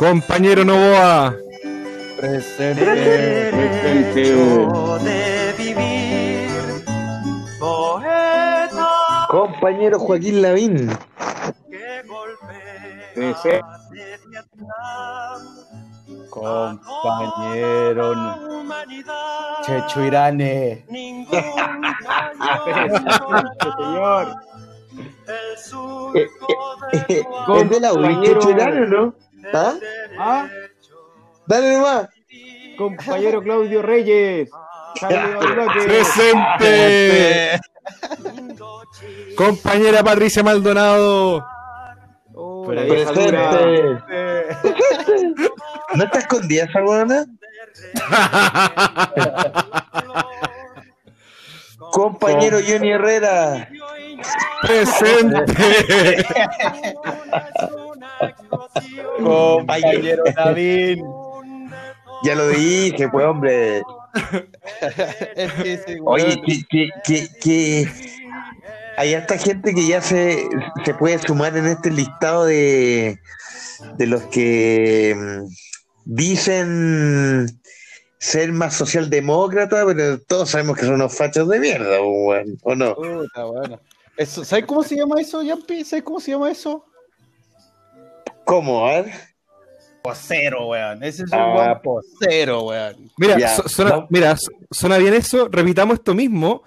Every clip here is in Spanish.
Compañero Novoa. Presente. Presente. de vivir, poeta Compañero Joaquín Lavín. Presente. Compañero Checho Irane. Señor. el Eh, de tu ¿Es de la UDI, Compañero. Churano, no? ¿Ah? Ah, Dale nomás. compañero Claudio Reyes. Presente. Compañera Patricia Maldonado. Oh. Presente. ¿No está escondida esa buena? Compañero Johnny Herrera. Presente. Compañero David. Ya lo dije, pues hombre. Es que ese Oye, que, que, que, que hay harta gente que ya se, se puede sumar en este listado de, de los que mm, dicen ser más socialdemócrata, pero todos sabemos que son unos fachos de mierda, ¿o no? Puta, bueno. Eso, ¿Sabes cómo se llama eso, Yampi? ¿Sabes cómo se llama eso? ¿Cómo? A ver. Posero, weón. Ese es un Ah. buen posero, weón. Mira, suena, no. mira, su- suena bien eso. Repitamos esto mismo.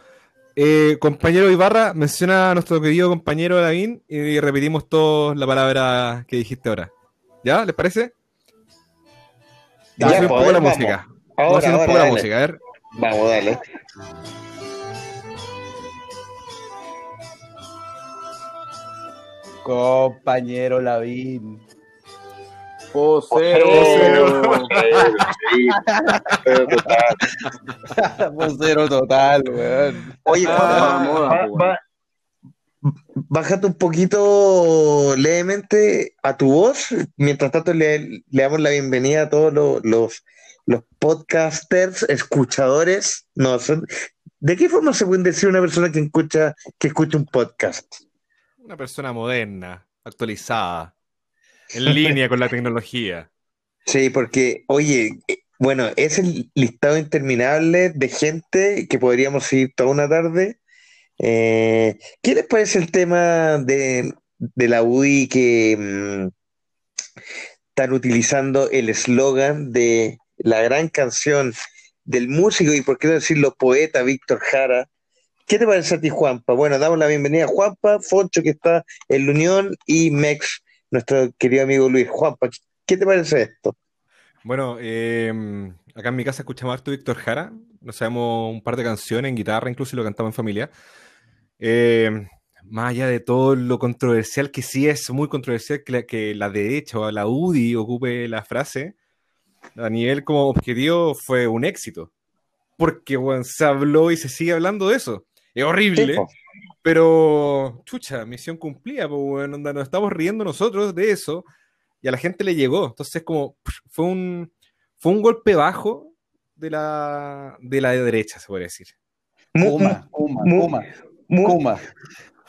Eh, compañero Ibarra menciona a nuestro querido compañero Lavín y repetimos todos la palabra que dijiste ahora. ¿Ya? ¿Les parece? Ya, Vamos a subir un poco la vamos. música. Vamos a Ahora, subir un poco la música. A ver. Vamos, dale. Compañero Lavín. Posero. posero total, weón. Oye, Ah, moda, pues, bájate un poquito levemente a tu voz. Mientras tanto, le, le damos la bienvenida a todos los, los, los podcasters, escuchadores. No, son- ¿De qué forma se puede decir una persona que escucha, que escucha un podcast? Una persona moderna, actualizada, en línea con la tecnología. Sí, porque, oye, eh, bueno, es el listado interminable de gente que podríamos ir toda una tarde. Eh, ¿qué les parece el tema de, de la UDI que mm, están utilizando el eslogan de la gran canción del músico y por qué no decirlo poeta Víctor Jara? ¿Qué te parece a ti, Juanpa? Bueno, damos la bienvenida a Juanpa, Foncho que está en la Unión y Mex, nuestro querido amigo Luis. Juanpa, ¿qué te parece esto? Bueno, eh, acá en mi casa escuchamos harto Víctor Jara. Nos sabemos un par de canciones en guitarra, incluso lo cantamos en familia. Eh, más allá de todo lo controversial que sí es muy controversial que la, que la derecha o la UDI ocupe la frase, a nivel como objetivo fue un éxito. Porque bueno, se habló y se sigue hablando de eso. Es horrible, Sí, pero chucha, misión cumplida, pues bueno, onda, nos estamos riendo nosotros de eso y a la gente le llegó. Entonces, como pff, fue un, fue un golpe bajo de la, de la derecha, se puede decir. Kuma, mu- Kuma.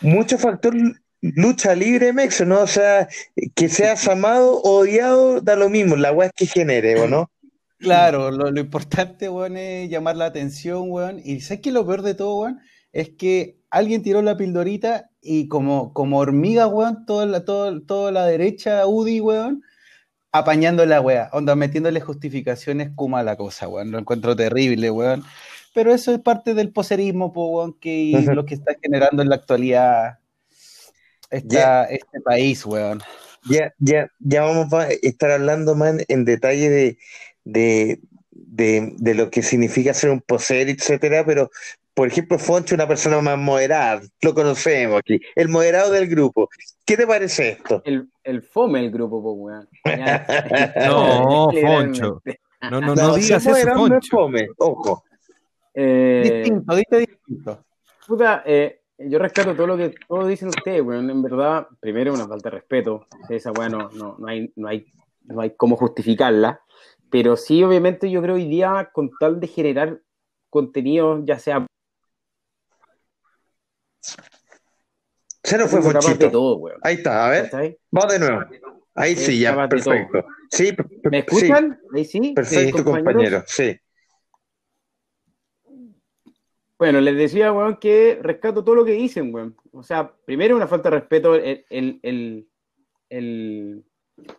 mucho factor lucha libre, Mex, ¿no? O sea, que seas amado o odiado, da lo mismo, la weá es que genere, ¿o no? Claro, lo, lo importante, weón, es llamar la atención, weón. Y ¿sabes qué? Lo peor de todo, weón, es que alguien tiró la pildorita y como, como hormiga, weón, toda la, todo- toda la derecha UDI, weón, apañando la weá, onda, metiéndole justificaciones kuma a la cosa, weón. Lo encuentro terrible, weón. Pero eso es parte del poserismo, po, weón, que Ujú. lo que está generando en la actualidad esta- este país, weón. Ya, ya, ya vamos a estar hablando más en, detalle de, de, de, de lo que significa ser un poseer, etcétera, pero por ejemplo, Foncho es una persona más moderada, lo conocemos aquí, el moderado del grupo. ¿Qué te parece esto? El, el fome el grupo, pues, weón. No. Foncho. No, no, no digas ser eso, moderado no es Foncho. fome, ojo. Eh, Distinto, diste distinto. puta, eh, yo rescato todo lo que todos dicen ustedes, weón. En verdad, primero una falta de respeto. Esa weón no, no, no hay, no hay, no hay cómo justificarla. Pero sí, obviamente, yo creo hoy día, con tal de generar contenido, ya sea Se nos fue Fonchito. todo. Ahí está, a ver, ¿Cachai? vamos de nuevo. Ahí sí, ya, perfecto. Sí, per- ¿Me sí, escuchan? Ahí sí. perfecto, compañero. Sí. Bueno, les decía, weón, que rescato todo lo que dicen, weón. O sea, primero una falta de respeto el, el, el- el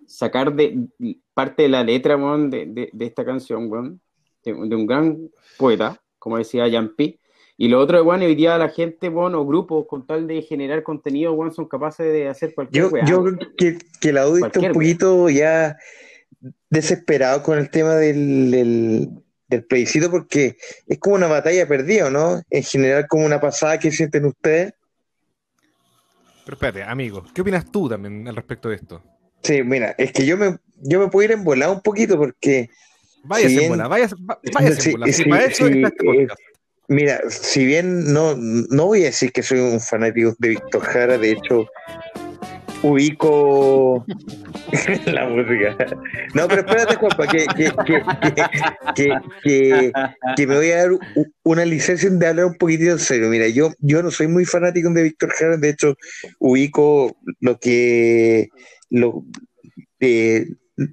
sacar de parte de la letra, weón, de, de- de esta canción, weón, de, de un gran poeta, como decía Yampi. Y lo otro, weón, hoy día la gente, weón, o grupos, con tal de generar contenido, weón, son capaces de hacer cualquier Yo, weá, yo creo que, que la UDI está un poquito ya desesperado con el tema del, del, del plebiscito porque es como una batalla perdida, ¿no? En general, como una pasada que sienten ustedes. Pero espérate, amigo, ¿qué opinas tú también al respecto de esto? Sí, mira, es que yo me, yo me puedo ir embolado un poquito porque, Váyase Si en bola, váyase, váyase Sí, en bola. Si sí, para eso sí, está este eh, podcast. Mira, si bien no, no voy a decir que soy un fanático de Víctor Jara, de hecho, ubico la música. No, pero espérate, Juanpa, que, que, que, que, me voy a dar una licencia de hablar un poquitito en serio. Mira, yo, yo no soy muy fanático de Víctor Jara, de hecho, ubico lo que lo, eh,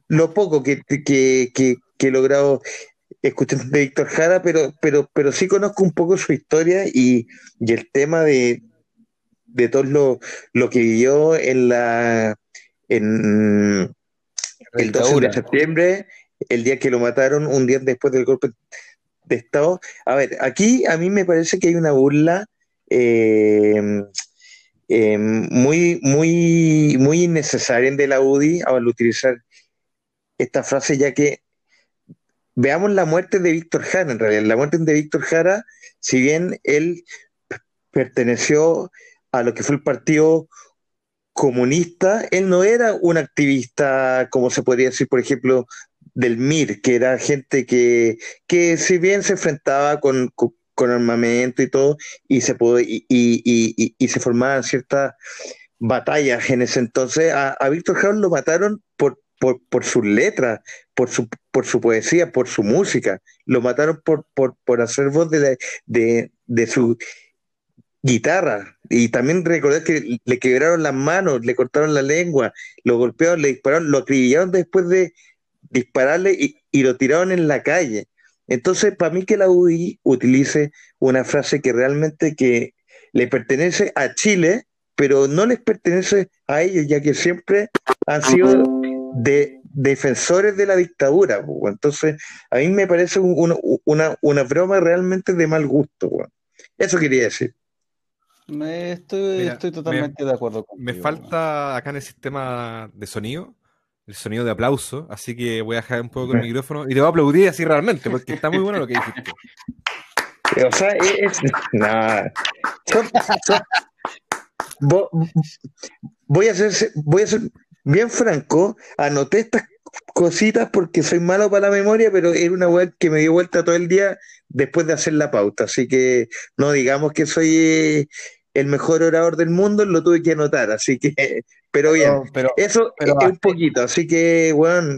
lo poco que, que, que, que he logrado escuchar de Víctor Jara, pero, pero, pero sí conozco un poco su historia y, y el tema de, de todo lo, lo que vivió en la en el 12 de septiembre, el día que lo mataron, un día después del golpe de Estado. A ver, aquí a mí me parece que hay una burla eh, eh, muy, muy, muy innecesaria de la UDI al utilizar esta frase, ya que veamos la muerte de Víctor Jara, en realidad, la muerte de Víctor Jara, si bien él perteneció a lo que fue el partido comunista, él no era un activista, como se podría decir, por ejemplo, del MIR, que era gente que, que si bien se enfrentaba con, con, armamento y todo, y se, pudo, y, y, y, y, se formaban ciertas batallas en ese entonces, a, a Víctor Jara lo mataron por, por, sus letras, por su, por su poesía, por su música, lo mataron por, por, por hacer voz de, de, de su guitarra. Y también recordar que le quebraron las manos, le cortaron la lengua, lo golpearon, le dispararon, lo acribillaron después de dispararle y, y lo tiraron en la calle. Entonces, para mí que la UI utilice una frase que realmente que le pertenece a Chile, pero no les pertenece a ellos, ya que siempre han sido de defensores de la dictadura. Entonces, a mí me parece un, una, una, broma realmente de mal gusto. Eso quería decir. Me estoy, Mira, estoy totalmente me, de acuerdo contigo, Me falta acá en el sistema de sonido el sonido de aplauso, así que voy a dejar un poco el micrófono y te voy a aplaudir así realmente, porque está muy bueno lo que dijiste. O sea, es. No. Son, son, voy, a ser, voy a ser bien franco, anoté estas cositas porque soy malo para la memoria, pero era una web que me dio vuelta todo el día después de hacer la pauta, así que no digamos que soy el mejor orador del mundo, lo tuve que anotar, así que, pero bien, no, pero, eso pero es un poquito, así que, bueno,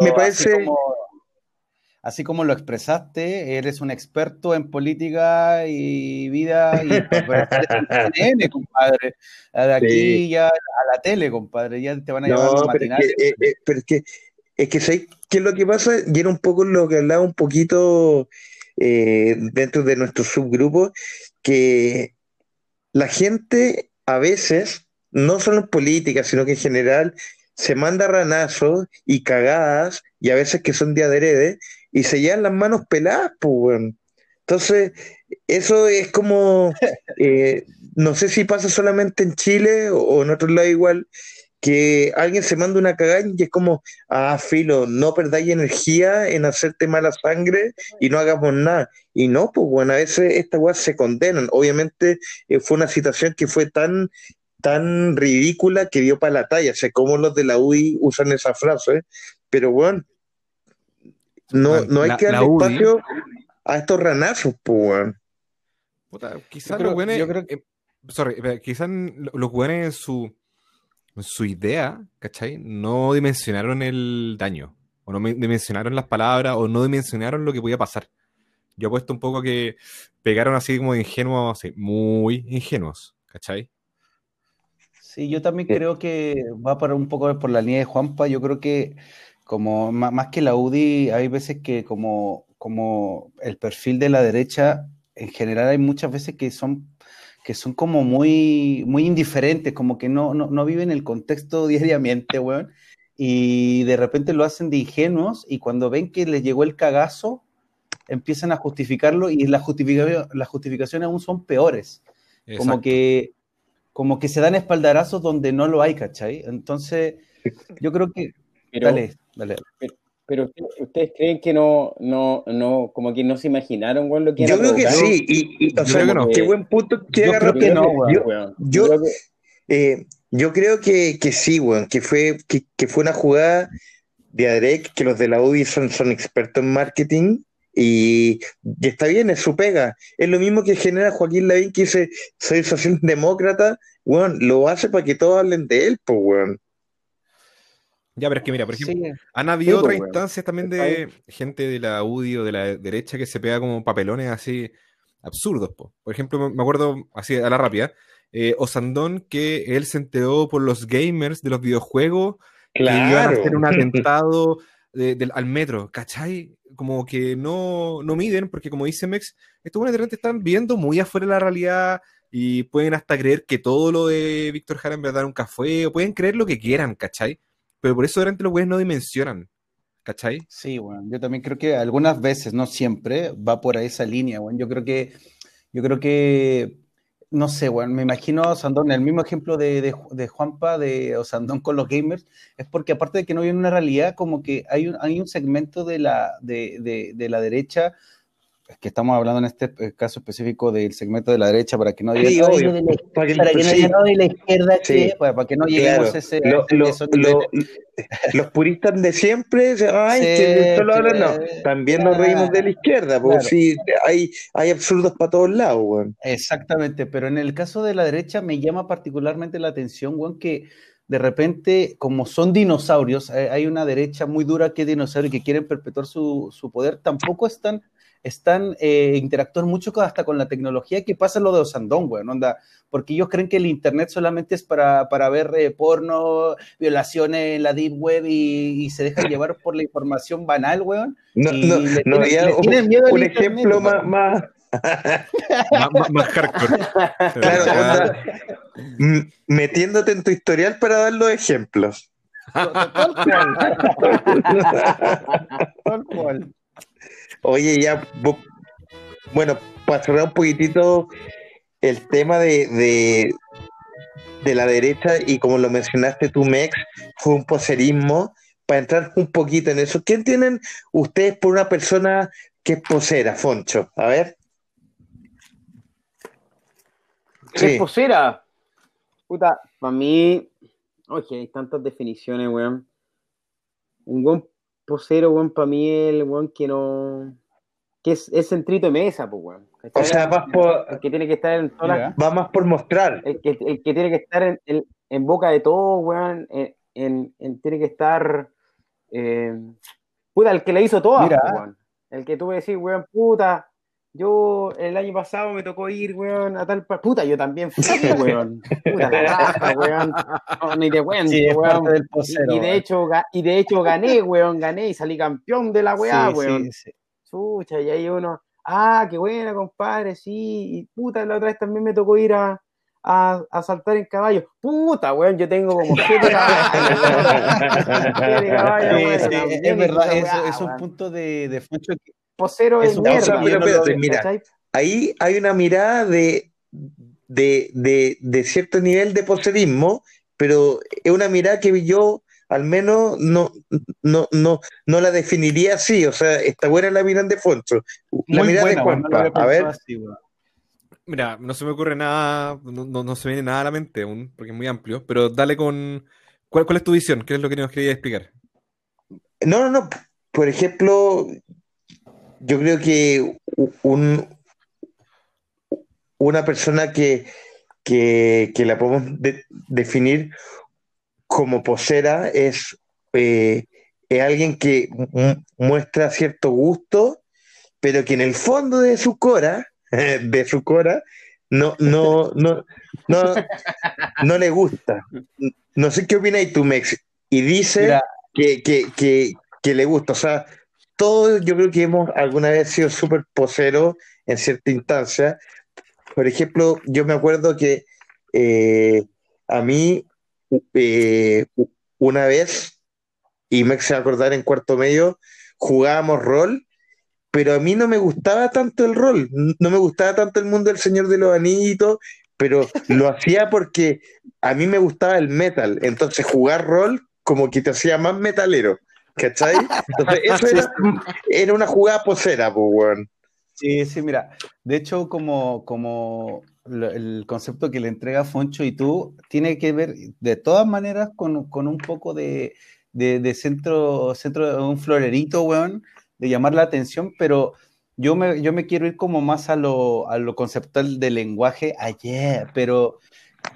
me parece... Como, así como, lo expresaste, eres un experto en política y vida, y CNN, compadre, de aquí sí. ya a la tele, compadre, ya te van a no, llevar los pero matinales. Es que, eh, eh, pero es que, es que ¿sabes qué es lo que pasa? Y era un poco lo que hablaba un poquito eh, dentro de nuestro subgrupo, que la gente a veces, no solo en política, sino que en general, se manda ranazos y cagadas, y a veces que son de adrede, y se llevan las manos peladas, pues, bueno. Entonces, eso es como, eh, no sé si pasa solamente en Chile o, o en otro lado igual, que alguien se manda una cagada y es como, ah, filo, no perdáis energía en hacerte mala sangre y no hagamos nada. Y no, pues bueno, a veces estas weas se condenan. Obviamente eh, fue una situación que fue tan, tan ridícula que dio para la talla. sé cómo los de la UI usan esa frase, pero bueno, no, no hay la, que darle espacio a estos ranazos, pues. Quizás los buenos, eh, sorry, quizás los buenos en su su idea, ¿cachai? No dimensionaron el daño, o no dimensionaron las palabras, o no dimensionaron lo que podía pasar. Yo apuesto un poco a que pegaron así como de ingenuos, así, muy ingenuos, ¿cachai? Sí, yo también creo que va para un poco por la línea de Juanpa. Yo creo que como más, que la UDI, hay veces que como, como el perfil de la derecha, en general hay muchas veces que son, que son como muy, muy indiferentes, como que no, no, no viven el contexto diariamente, weón, y de repente lo hacen de ingenuos y cuando ven que les llegó el cagazo, empiezan a justificarlo y las justificaciones, las justificaciones aún son peores como Exacto. que, como que se dan espaldarazos donde no lo hay, ¿cachai? Entonces, yo creo que. Pero, dale, dale. pero ustedes, ustedes creen que no, no, no, como que no se imaginaron, weón, lo que era Yo creo que sí, y, y, o Yo sea, creo que no. qué buen punto que Yo creo que no, weón. Yo, weón. yo- creo que- eh, yo creo que, que sí, weón, que fue, que, que fue una jugada de Adrek, que los de la UDI son, son expertos en marketing, y, y está bien, es su pega. Es lo mismo que genera Joaquín Lavín, que dice, soy socialdemócrata, weón, lo hace para que todos hablen de él, pues, weón. Ya, pero es que mira, por ejemplo, Sí, han habido Sí, pues, otras instancias también de gente de la UDI o de la derecha que se pega como papelones así absurdos. po. Por ejemplo, me- acuerdo así a la rápida, eh, Osandón que él se enteró por los gamers de los videojuegos que iban a Claro. hacer un atentado de- al metro, ¿cachai? Como que no, no miden, porque como dice Mex, estos buenos de repente están viendo muy afuera de la realidad y pueden hasta creer que todo lo de Víctor Jara en verdad nunca fue, o pueden creer lo que quieran, ¿cachai? Pero por eso de repente los güeyes no dimensionan, ¿cachai? Sí, bueno, yo también creo que algunas veces, no siempre, va por esa línea, bueno. Yo creo que, yo creo que, no sé, bueno, me imagino a Osandón, el mismo ejemplo de, de, de Juanpa, de Osandón con los gamers, es porque aparte de que no viene una realidad, como que hay un, hay un segmento de la, de, de, la derecha, que estamos hablando en este eh, caso específico del segmento de la derecha, para que no digan, Sí, "Ay, obvio. de la- Para que- para que no sí. digan, "No, de la izquierda, Sí. ¿qué?", pues, para que no lleguemos Claro. a ese, Lo- a lo- esos lo- niveles. los puristas de siempre, dicen, ay, Sí, que solo hablan, no. También nos reímos de la izquierda, porque Claro. sí, hay, hay absurdos para todos lados. Exactamente, pero en el caso de la derecha me llama particularmente la atención, que de repente, como son dinosaurios, eh, hay una derecha muy dura que es dinosaurio y que quieren perpetuar su, su poder, tampoco están, están eh, interactúan mucho con- hasta con la tecnología que pasa lo de Osandón, weón, onda, porque ellos creen que el internet solamente es para, para ver eh, porno, violaciones en la deep web y, y se dejan llevar por la información banal, weón. No, Y no, le no tienen- había le tienen miedo al un internet, ejemplo más, más, Más, más- hardcore. claro, onda, metiéndote en tu historial para dar los ejemplos. Tal cual. Tal cual. Oye, ya, bu- bueno, para cerrar un poquitito el tema de, de, de la derecha y como lo mencionaste tú, Mex, fue un poserismo. Para entrar un poquito en eso, ¿qué entienden ustedes por una persona que es posera, Foncho? A ver. ¿Qué Sí. es posera? Puta, para mí, oye, hay tantas definiciones, weón. Un posero, weón, para mí el weón que no. que es, es centrito de mesa, pues, weón. O sea, vas por, el que tiene que estar en todas va más por mostrar. el que, el que tiene que estar en, en- en boca de todo, weón, en, en- en- tiene que estar, eh, puta, el que le hizo todas, Mira. po, weón. el que tuve que decir, weón, puta, yo el año pasado me tocó ir, weón, a tal, puta, yo también fui, weón, puta, la raja, weón, no, ni te cuento, Sí, weón. Y, posero. y de hecho, y de hecho gané, weón, gané y salí campeón de la weá, Sí, weón. sí, sí. Chucha, y ahí uno, ah, qué buena, compadre, sí, y puta, la otra vez también me tocó ir a, a, a saltar en caballo. Puta, weón, yo tengo como siete caballos. Siete caballos, Sí, weón, sí, es verdad, es, es un punto de, de Foncho que Posero es un- mierda. o sea, pero mira. Ahí hay una mirada de, de, de, de cierto nivel de poserismo, pero es una mirada que yo al menos no, no, no, no la definiría así. O sea, está buena la mirada de Foncho. La muy mirada buena, de no Juanpa. a ver. así. Mira, no se me ocurre nada, no, no- no se me viene nada a la mente aún, porque es muy amplio, pero dale con... ¿Cuál, cuál es tu visión? ¿Qué es lo que nos quería explicar? No, no, no. Por ejemplo, yo creo que un, una persona que, que, que la podemos de- definir como posera es, eh, es alguien que mu- muestra cierto gusto, pero que en el fondo de su cora, de su cora, no, no, no, no, no le gusta. No sé qué opinas tú, Mex. Y dice que, que, que le gusta. O sea, todos yo creo que hemos alguna vez sido súper poseros en cierta instancia. Por ejemplo, yo me acuerdo que eh, a mí eh, una vez, y me se acordar en cuarto medio, jugábamos rol, pero a mí no me gustaba tanto el rol, no me gustaba tanto el mundo del Señor de los Anillos, pero lo hacía porque a mí me gustaba el metal, entonces jugar rol como que te hacía más metalero, ¿cachai? Entonces eso era, era una jugada posera, pues, weón. Sí, sí, mira, de hecho, como, como el concepto que le entrega Foncho y tú tiene que ver de todas maneras con, con un poco de, de- de centro, centro, un florerito, weón, de llamar la atención, pero yo me, yo me quiero ir como más a lo, a lo conceptual del lenguaje ayer, pero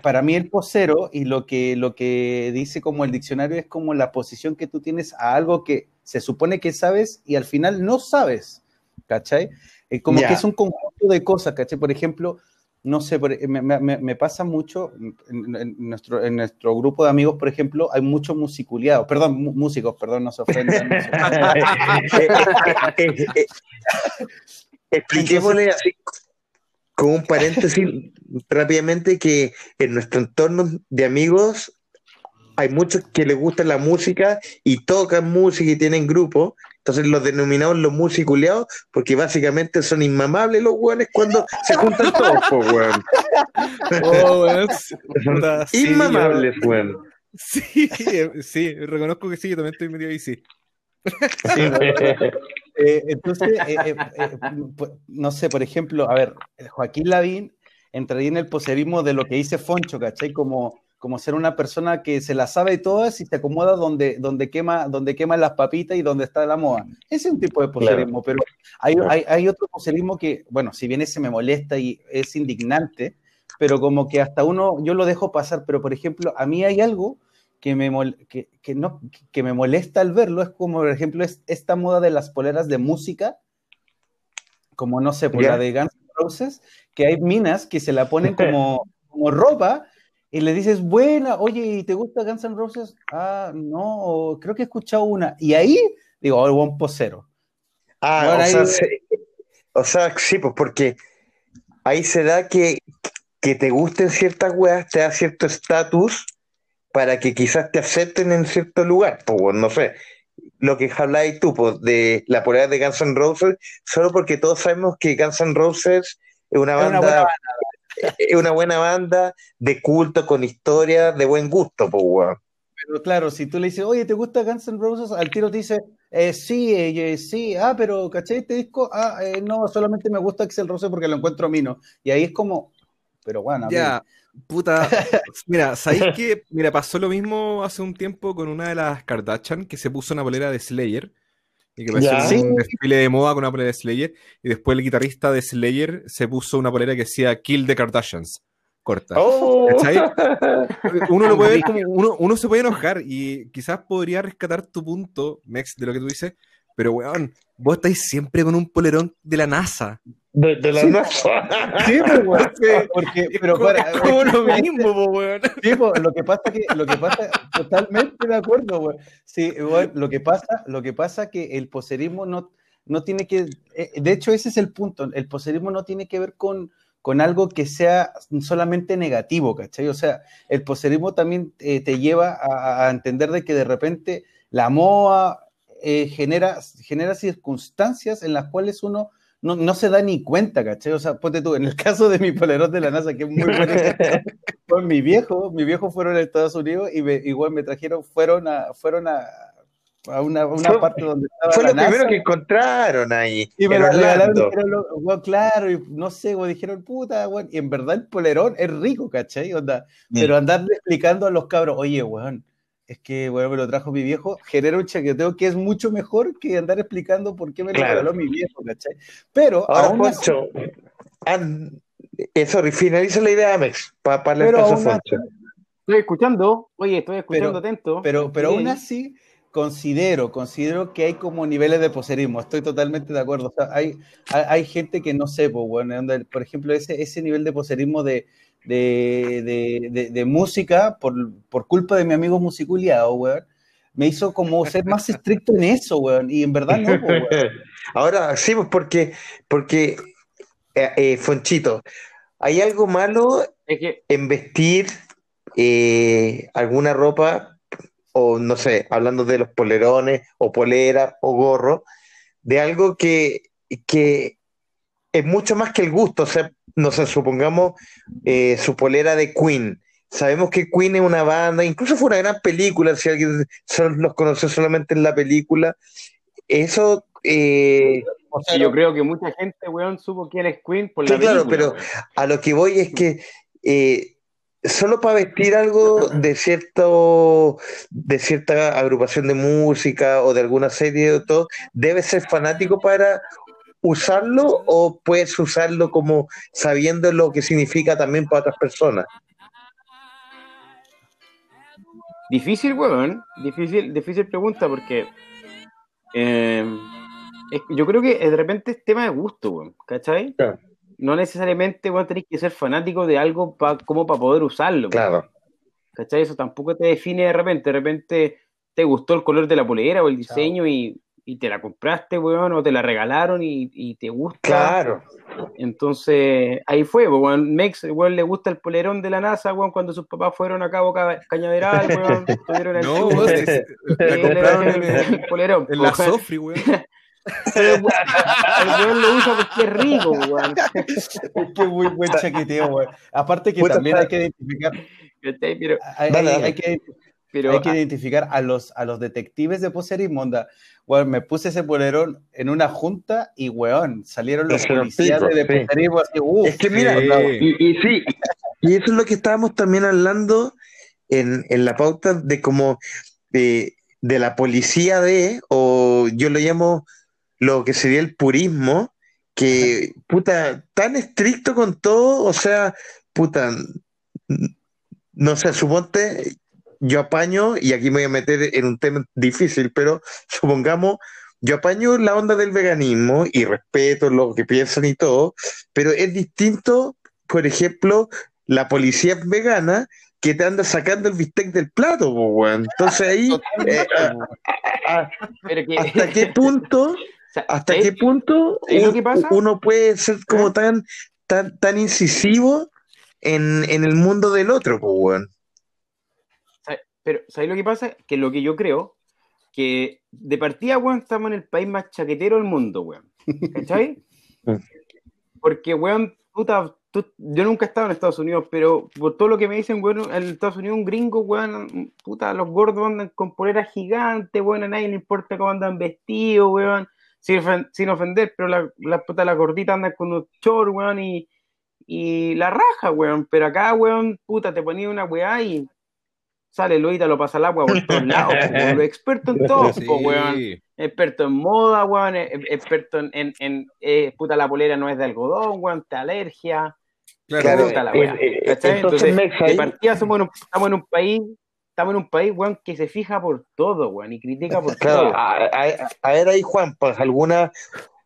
para mí el posero y lo que, lo que dice como el diccionario es como la posición que tú tienes a algo que se supone que sabes y al final no sabes, ¿cachai? Eh, como que es un conjunto de cosas, ¿cachai? Por ejemplo, no sé, por- me, me- pasa mucho, en, en nuestro, en nuestro grupo de amigos, por ejemplo, hay muchos musiculeados, perdón, músicos, perdón, no se ofendan. no se ofendan. Expliquémosle así, con un paréntesis rápidamente, que en nuestro entorno de amigos hay muchos que les gusta la música y tocan música y tienen grupos. Entonces los denominamos los musiculeados porque básicamente son inmamables los hueones cuando se juntan todos, po, weón. Oh, weón, sí, sí, Inmamables, weón. Sí, eh, sí, reconozco que sí, yo también estoy metido ahí, sí. Eh, entonces, eh, eh, eh, pues, no sé, por ejemplo, a ver, Joaquín Lavín entraría en el poserismo de lo que dice Foncho, ¿cachai? Como, como ser una persona que se la sabe todas y se acomoda donde, donde, quema, donde queman las papitas y donde está la moda. Ese es un tipo de poserismo, pero hay, hay, hay otro poserismo que, bueno, si bien ese me molesta y es indignante, pero como que hasta uno, yo lo dejo pasar, pero por ejemplo, a mí hay algo que me, mol- que, que no, que me molesta al verlo, es como, por ejemplo, es esta moda de las poleras de música, como no sé, por Ya. la de Guns N' Roses, que hay minas que se la ponen como, como ropa y le dices, buena, oye, ¿y te gusta Guns N' Roses? Ah, no, creo que he escuchado una. Y ahí digo, oh, buen posero. Ah, o, ahí- sea, se- o sea, sí, pues porque ahí se da que, que te gusten ciertas weas, te da cierto estatus para que quizás te acepten en cierto lugar, pues no sé. Lo que habláis tú, pues, de la polera de Guns N' Roses, solo porque todos sabemos que Guns N' Roses es una Es banda, una buena es una buena banda de culto, con historia, de buen gusto, pues, weón. Pero claro, si tú le dices, oye, ¿te gusta Guns N' Roses? Al tiro te dice, eh, sí, eh, sí, ah, pero ¿cachai este disco? Ah, eh, no, solamente me gusta Axel Rose porque lo encuentro mino. Y ahí es como, pero bueno, Ya, puta. Mira, ¿sabéis que? Mira, pasó lo mismo hace un tiempo con una de las Kardashian que se puso una polera de Slayer. Y que Sí. un desfile de moda con una polera de Slayer. Y después el guitarrista de Slayer se puso una polera que decía Kill the Kardashians. Corta. Oh. ¿Cachai? Uno lo puede ver como. Uno, uno se puede enojar y quizás podría rescatar tu punto, Mex, de lo que tú dices. Pero, weón, vos estáis siempre con un polerón de la NASA. De, de la Sí. NASA. Sí, pero, weón, porque, pero para- es como lo mismo, po, weón. Sí, lo que pasa que, lo que pasa, totalmente de acuerdo, güey. Sí, güey, lo que pasa, lo que pasa que el poserismo no, no tiene que, eh, de hecho ese es el punto, el poserismo no tiene que ver con, con algo que sea solamente negativo, ¿cachai? O sea, el poserismo también eh, te lleva a, a entender de que de repente la moda eh, genera, genera circunstancias en las cuales uno no, no se da ni cuenta, ¿cachai? O sea, ponte tú, en el caso de mi polerón de la NASA, que es muy buen ejemplo, con mi viejo, mi viejo fueron a Estados Unidos y me- igual me trajeron, fueron a, fueron a, a una, una Fue- parte donde estaba Fue la lo primero que encontraron ahí. y me regalaron, dijeron, lo- claro, y no sé, weón, dijeron, puta, weón, y en verdad el polerón es rico, ¿cachai? Onda, pero andarle explicando a los cabros, oye, weón, es que, weón, me lo trajo mi viejo, genera un chaqueteo que es mucho mejor que andar explicando por qué me lo Claro. regaló mi viejo, ¿cachai? Pero, Ahora, aún así- Poncho, an- eh, sorry, finaliza la idea, Amex, para darle Pero paso a Poncho. Estoy escuchando, oye, estoy escuchando Pero- atento. Pero, pero Sí. aún así, considero, considero que hay como niveles de poserismo. Estoy totalmente de acuerdo. O sea, hay, hay, hay gente que no sé, pues, bueno, onda, por ejemplo, ese, ese nivel de poserismo de, de, de, de- de música, por, por culpa de mi amigo musiculiado, weón. me hizo como ser más estricto en eso, weón. Y en verdad no, weón. Ahora, sí, pues porque, porque eh, eh, Fonchito, ¿hay algo malo Es que, en vestir eh, alguna ropa, o no sé, hablando de los polerones, o polera, o gorro, de algo que, que es mucho más que el gusto? O sea, no sé, supongamos eh, su polera de Queen. Sabemos que Queen es una banda, incluso fue una gran película, si alguien solo los conoció solamente en la película. Eso, eh, O sea, yo creo que mucha gente, weón, supo quién es Queen por la claro, película, pero weón. a lo que voy es que eh, solo para vestir algo de cierto, de cierta agrupación de música o de alguna serie o todo, ¿debes ser fanático para usarlo o puedes usarlo como sabiendo lo que significa también para otras personas? Difícil, weón. Difícil, difícil pregunta porque eh, yo creo que de repente es tema de gusto, weón. ¿Cachai? Claro. No necesariamente, weón, tenés que ser fanático de algo pa- como para poder usarlo. weón. Claro, ¿Cachai? Eso tampoco te define de repente. De repente te gustó el color de la polera o el diseño y, y te la compraste, weón, o te la regalaron y, y te gusta. claro. Entonces, ahí fue, pues, weón. Mex, weón, le gusta el polerón de la NASA, weón, cuando sus papás fueron a Cabo Ca- Cañaveral, weón, estuvieron en No, weón, la compraron dieron en, el, el polerón, en po, la weón. Sofri, weón. Pero, weón, el weón lo usa porque es rico, weón. Es que es muy buen chaqueteo, weón. Aparte que Puta, también hay que identificar. Pero, hay, Dale, hay- dale. hay que, pero hay que ah, identificar a los, a los detectives de poserismo, onda. Weón, me puse ese polerón en una junta y, weón, salieron los policías pico, de sí. poserismo así, uff. Es que mira, Sí. y, y sí, y eso es lo que estábamos también hablando en, en la pauta de como de, de la policía de, o yo lo llamo lo que sería el purismo, que puta, tan estricto con todo, o sea, puta, no sé, suponte, yo apaño, y aquí me voy a meter en un tema difícil, pero supongamos, yo apaño la onda del veganismo y respeto lo que piensan y todo, pero es distinto, por ejemplo, la policía vegana que te anda sacando el bistec del plato, weón. Entonces ahí, eh, a- a- pero que, ¿hasta qué punto, hasta ¿sabes- qué punto ¿sabes lo un- que pasa? uno puede ser como ¿Eh? tan, tan, tan incisivo en, en el mundo del otro, po, weón? ¿Sabes- Pero, ¿sabes lo que pasa? Que lo que yo creo, que de partida, weón, estamos en el país más chaquetero del mundo, weón. ¿Cachai? Porque, weón, puta, tú- yo nunca he estado en Estados Unidos, pero por todo lo que me dicen, weón, en Estados Unidos un gringo, weón, puta, los gordos andan con poleras gigantes, weón, a nadie le importa cómo andan vestidos, weón, sin, sin ofender, pero la, la puta, la gordita andan con unos shorts, weón, y, y la raja, weón, pero acá, weón, puta, te ponía una weá y sale Loita, lo pasa al agua por todos lados, po, experto en todo, Sí. po, weón. Experto en moda, weón, e- e- experto en, en, en, eh, puta, la polera no es de algodón, weón, te alergia, Claro, puta la eh, eh, entonces, Entonces, Mex, de ahí- partida somos en un- estamos en un país, estamos en un país, weón, que se fija por todo, weón, y critica por Claro, todo. a, a- a ver ahí, Juan, pues alguna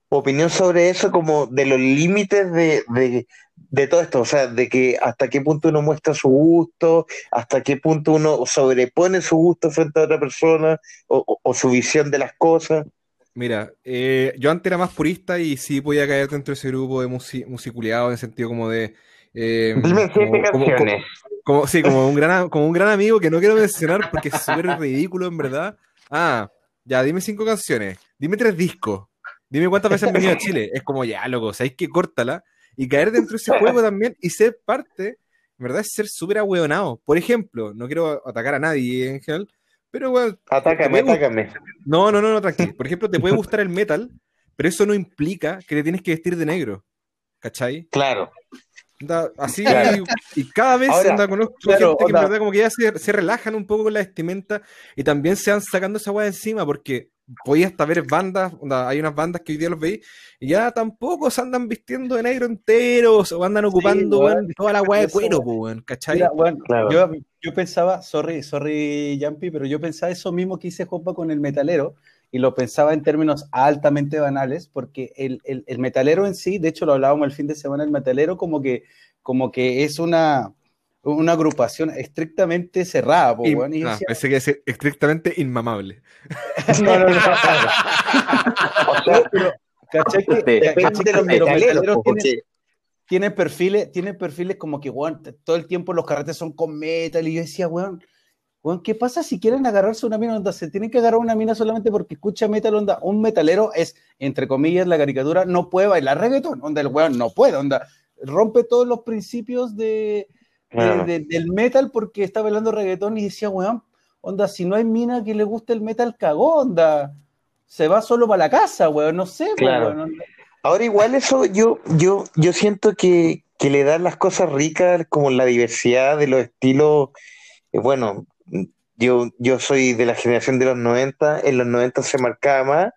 opinión sobre eso, como de los límites de, de, de todo esto, o sea, de que hasta qué punto uno muestra su gusto, hasta qué punto uno sobrepone su gusto frente a otra persona, o, o- o su visión de las cosas. Mira, eh, yo antes era más purista y sí podía caer dentro de ese grupo de musi musiculeados en el sentido como de... eh, Dime siete como- canciones. Como, sí, como un gran, como un gran amigo que no quiero mencionar porque es súper ridículo en verdad. Ah, ya, dime cinco canciones, dime tres discos, dime cuántas veces han venido a Chile. Es como, ya, loco, sabéis que córtala y caer dentro de ese juego también y ser parte, en verdad, es ser súper ahueonado. Por ejemplo, no quiero atacar a nadie en general, pero bueno, Atácame, atácame. no, no, no, no, tranquilo. Por ejemplo, te puede gustar el metal, pero eso no implica que te tienes que vestir de negro. ¿Cachai? Claro. Así, Claro. y, y cada vez Ahora, anda, conozco claro, gente que en verdad como que ya se, se relajan un poco con la vestimenta y también se van sacando esa de encima porque podía hasta ver bandas, onda, hay unas bandas que hoy día los veis y ya tampoco se andan vistiendo de negro enteros o andan ocupando weón. weón, toda la weá de cuero, weón, ¿cachai? Mira, bueno, Claro. yo, yo pensaba, sorry, sorry, Jumpy, pero yo pensaba eso mismo que hice Jopa con el metalero y lo pensaba en términos altamente banales, porque el, el- el metalero en sí, de hecho lo hablábamos el fin de semana, el metalero como que, como que es una, una agrupación estrictamente cerrada, po, In- y ah, decía, pensé que ser estrictamente inmamable. no, no, no, O sea, pero, ¿cachai que- Depende cachai depende de que los metaleros, metaleros po, tienen- perfiles, tiene perfiles como que, weón, todo el tiempo los carretes son con metal. Y yo decía, weón, weón, ¿qué pasa si quieren agarrarse una mina? Onda, se tienen que agarrar una mina solamente porque escucha metal, onda. Un metalero es, entre comillas, la caricatura, no puede bailar reggaetón. Onda, el weón no puede, onda. Rompe todos los principios de- Claro. de- del metal porque está bailando reggaetón y decía, weón, onda, si no hay mina que le guste el metal, cagó, onda. Se va solo para la casa, weón, no sé, Claro. weón. Ahora igual eso yo, yo, yo siento que, que le dan las cosas ricas como la diversidad de los estilos. Eh, Bueno, yo, yo soy de la generación de los 90, en los 90 se marcaba más.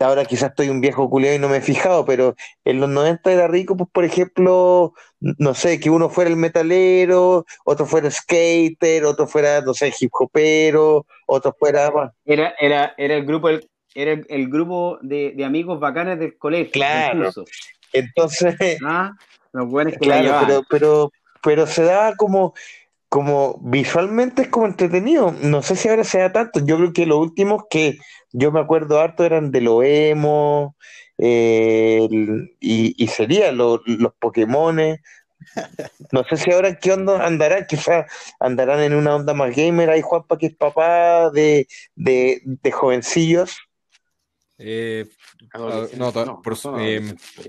Ahora quizás estoy un viejo culiado y no me he fijado, pero en los 90 era rico, pues por ejemplo, no sé, que uno fuera el metalero, otro fuera skater, otro fuera, no sé, hip hopero, otro fuera... Era, era, era el grupo, el, era el, el grupo de, de amigos bacanes del colegio. Claro. Entonces... Ah, los buenos que la Claro, pero, pero, pero se da como, como visualmente es como entretenido. No sé si ahora se da tanto. Yo creo que los últimos que yo me acuerdo harto eran de lo emo eh, el- y, y sería lo- los Pokémones. No sé si ahora en qué onda andarán, quizás andarán en una onda más gamer. Hay Juanpa que es papá de, de, de jovencillos. Eh, no, No, por- eh,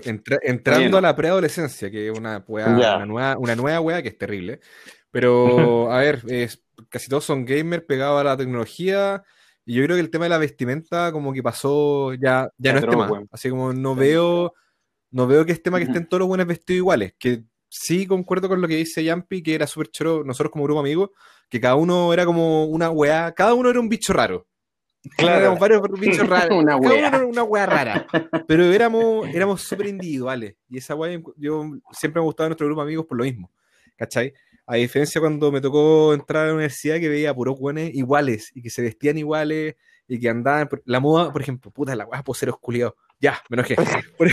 entra- entrando a la preadolescencia, que es una, una nueva, una nueva wea que es terrible. Pero, a ver, es- casi todos son gamers pegados a la tecnología. Y yo creo que el tema de la vestimenta, como que pasó, ya, ya no es tema. weón. Así como no veo, no veo que es tema que estén todos los buenos vestidos iguales. Que sí concuerdo con lo que dice Yampi, que era súper choro, nosotros como grupo amigo, que cada uno era como una weá, cada uno era un bicho raro. Claro. Éramos varios bichos raros. Una Cada uno era una wea rara. Pero éramos, éramos súper individuales. Y esa wea, yo siempre me ha gustado nuestro grupo de amigos por lo mismo. ¿Cachai? A diferencia cuando me tocó entrar a la universidad que veía puros guanes iguales y que se vestían iguales y que andaban. por- La moda, por ejemplo, puta, la wea poseros culiados. Ya, me enojé. Por,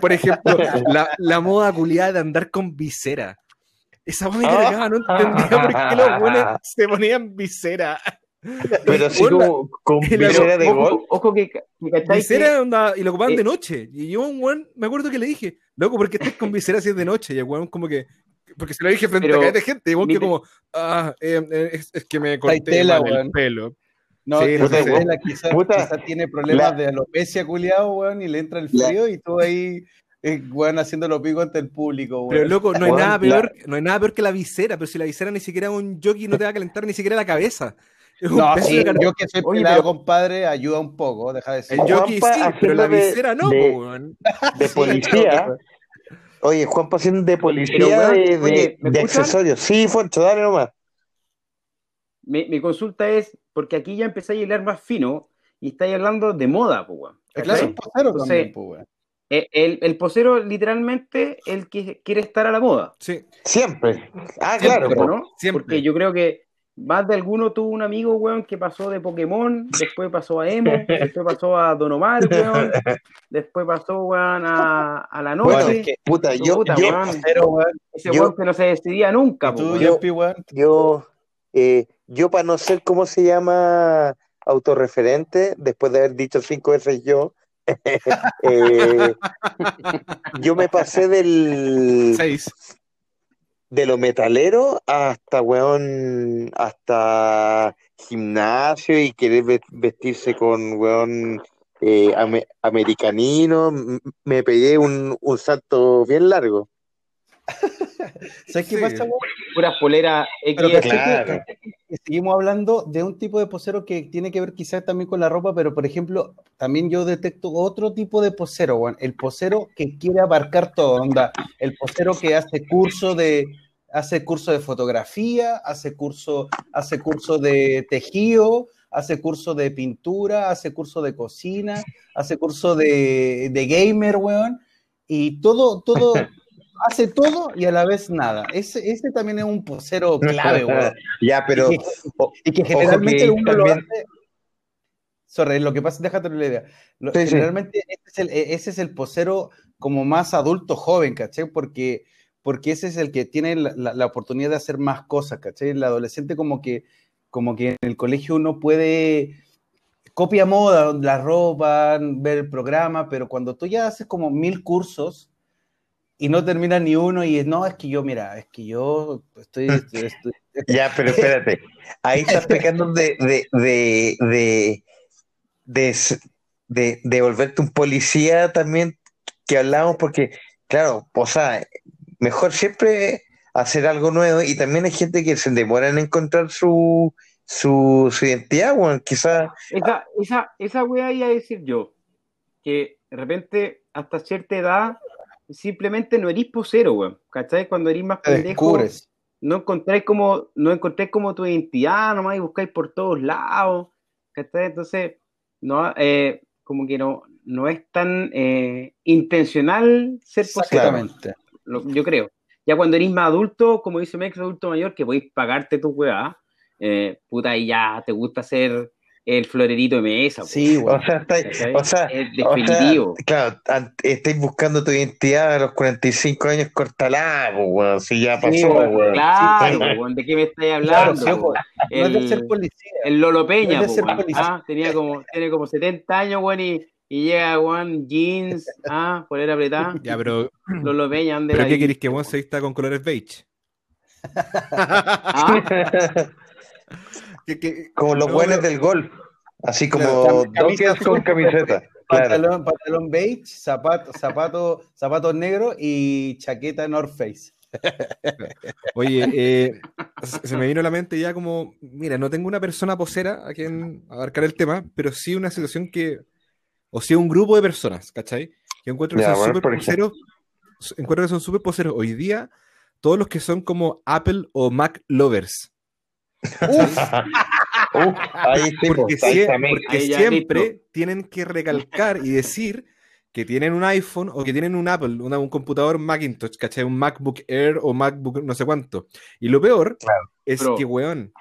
por ejemplo, la, la moda culiada de andar con visera. Esa wea me cargaba, no entendía por qué los buenos se ponían visera. Pero así como con visera de ojo, gol. ojo que, que cachai Visera onda, y lo ocupaban eh, de noche. Y yo, un weón, me acuerdo que le dije, loco, ¿por qué estás con visera si es de noche? Y el weón, como que, porque se lo dije frente Pero, a de gente. Y weón, que como, ah, eh, eh, es, es que me corté tela, mal el pelo. No, Sí, sí, no sé, quizás Puta, tiene problemas la- de alopecia, culiado, weón, y le entra el La- frío y tú ahí, eh, weón, haciendo lo pico ante el público, weón. Pero loco, no hay Weón, nada la- peor, no hay nada peor que la visera, pero si la visera ni siquiera es un jockey no te va a calentar ni siquiera la cabeza. Es No, sí, yo que soy Oye, pelado, pero- compadre, ayuda un poco, deja de ser. El jockey sí, pero la haciendo de- visera no, de- weón. de Sí, policía. Oye, Juan haciendo de policía Pero, de, de- accesorios. Sí, Foncho, dale nomás. mi, mi consulta es, porque aquí ya empecé a hilar más fino y estáis hablando de moda, pues, weón. Es ¿cachai? un posero Entonces, también, pues, weón. Eh, El, el posero, literalmente, el que quiere estar a la moda. Sí, Siempre. Ah, Siempre, claro. ¿cierto, po. no? siempre. Porque yo creo que más de alguno tuvo un amigo, weón, que pasó de Pokémon, después pasó a Emo, después pasó a Don Omar, weón, después pasó, weón, a, a la noche. Bueno, es que- Puta, yo, Puta, yo, weón. Ese yo- weón que no se decidía nunca, ¿Y po, tú, weón. yo- Yampi, weón? yo, eh, yo para no ser, ¿cómo se llama? Autorreferente, después de haber dicho cinco veces yo, eh, yo me pasé del, seis. De lo metalero hasta, weón, hasta gimnasio y querer ve- vestirse con, weón, eh, ame- americanino. Me pegué un, un salto bien largo. ¿Sabes qué Sí. pasa, Pero Claro. que- que seguimos hablando de un tipo de posero que tiene que ver quizás también con la ropa, pero por ejemplo, también yo detecto otro tipo de posero, weón. El posero que quiere abarcar todo, onda. El posero que hace curso de hace curso de fotografía, hace curso, hace curso de tejido, hace curso de pintura, hace curso de cocina, hace curso de, de gamer, weón. Y todo, todo, hace todo y a la vez nada. Ese, ese también es un posero clave, weón. Ya, pero Y que, o- y que generalmente que uno lo también- hace. Sorry, lo que pasa, déjate la idea. Lo- Sí, sí. generalmente ese es, el, ese es el posero como más adulto joven, ¿caché? Porque, porque ese es el que tiene la, la- la oportunidad de hacer más cosas, ¿cachai? El adolescente como que, como que en el colegio uno puede copia moda, la ropa, ver el programa, pero cuando tú ya haces como mil cursos y no terminas ni uno y es, no, es que yo, mira, es que yo estoy... estoy- estoy- Ya, pero espérate. Ahí estás pecando de, de, de, de, de- de volverte un policía también que hablamos, porque, claro, o sea, mejor siempre hacer algo nuevo y también hay gente que se demora en encontrar su, su, su identidad, bueno, quizás Esa, esa, esa weá iba a decir yo, que de repente hasta cierta edad simplemente no erís posero, weón. ¿Cachai? Cuando erís más pendejo, no encontráis como, no encontráis como tu identidad nomás y buscáis por todos lados. ¿Cachai? Entonces, no, eh, como que no, no es tan eh, intencional ser posero, Exactamente. Lo- yo creo. Ya cuando eres más adulto, como dice Mex, adulto mayor, que podéis pagarte tu weá, eh, puta, y ya te gusta ser el florerito de mesa. po. Sí, o güey. sea, estáis- o sea, es o sea, definitivo. claro, estáis buscando tu identidad a los 45 años, cortala, pues, weón, si ya pasó, Sí. Claro, Sí. ¿de qué me estáis Claro, hablando? sí, no es de ser el, policía. el Lolo Peña, no es de ser policía. Ah, tenía como, tiene como 70 años, weón, y, y llega, weón, jeans, ah, polera apretada. Ya, pero, Lolo Peña, ¿dónde ¿pero qué queréis que Juan se vista con colores beige? Ah, ¿Qué- qué- Como los no, buenos pero- del golf, así como Claro, con camiseta. Claro. Pantalón, pantalón beige, zapato, zapato, zapatos negros y chaqueta North Face. Oye, eh, se se me vino a la mente ya como, mira, no tengo una persona posera a quien abarcar el tema, pero sí una situación que, o sí un grupo de personas, ¿cachai? Que encuentro que Ya, son bueno, súper poseros, encuentro que son súper poseros hoy día, todos los que son como Apple o Mac lovers. Uf, ahí sí, Porque, ahí sie- está Mick. porque Ahí ya siempre tienen que recalcar y decir que tienen un iPhone o que tienen un Apple, una- un computador Macintosh, ¿cachai? Un MacBook Air o MacBook no sé cuánto. Y lo peor es que, weón,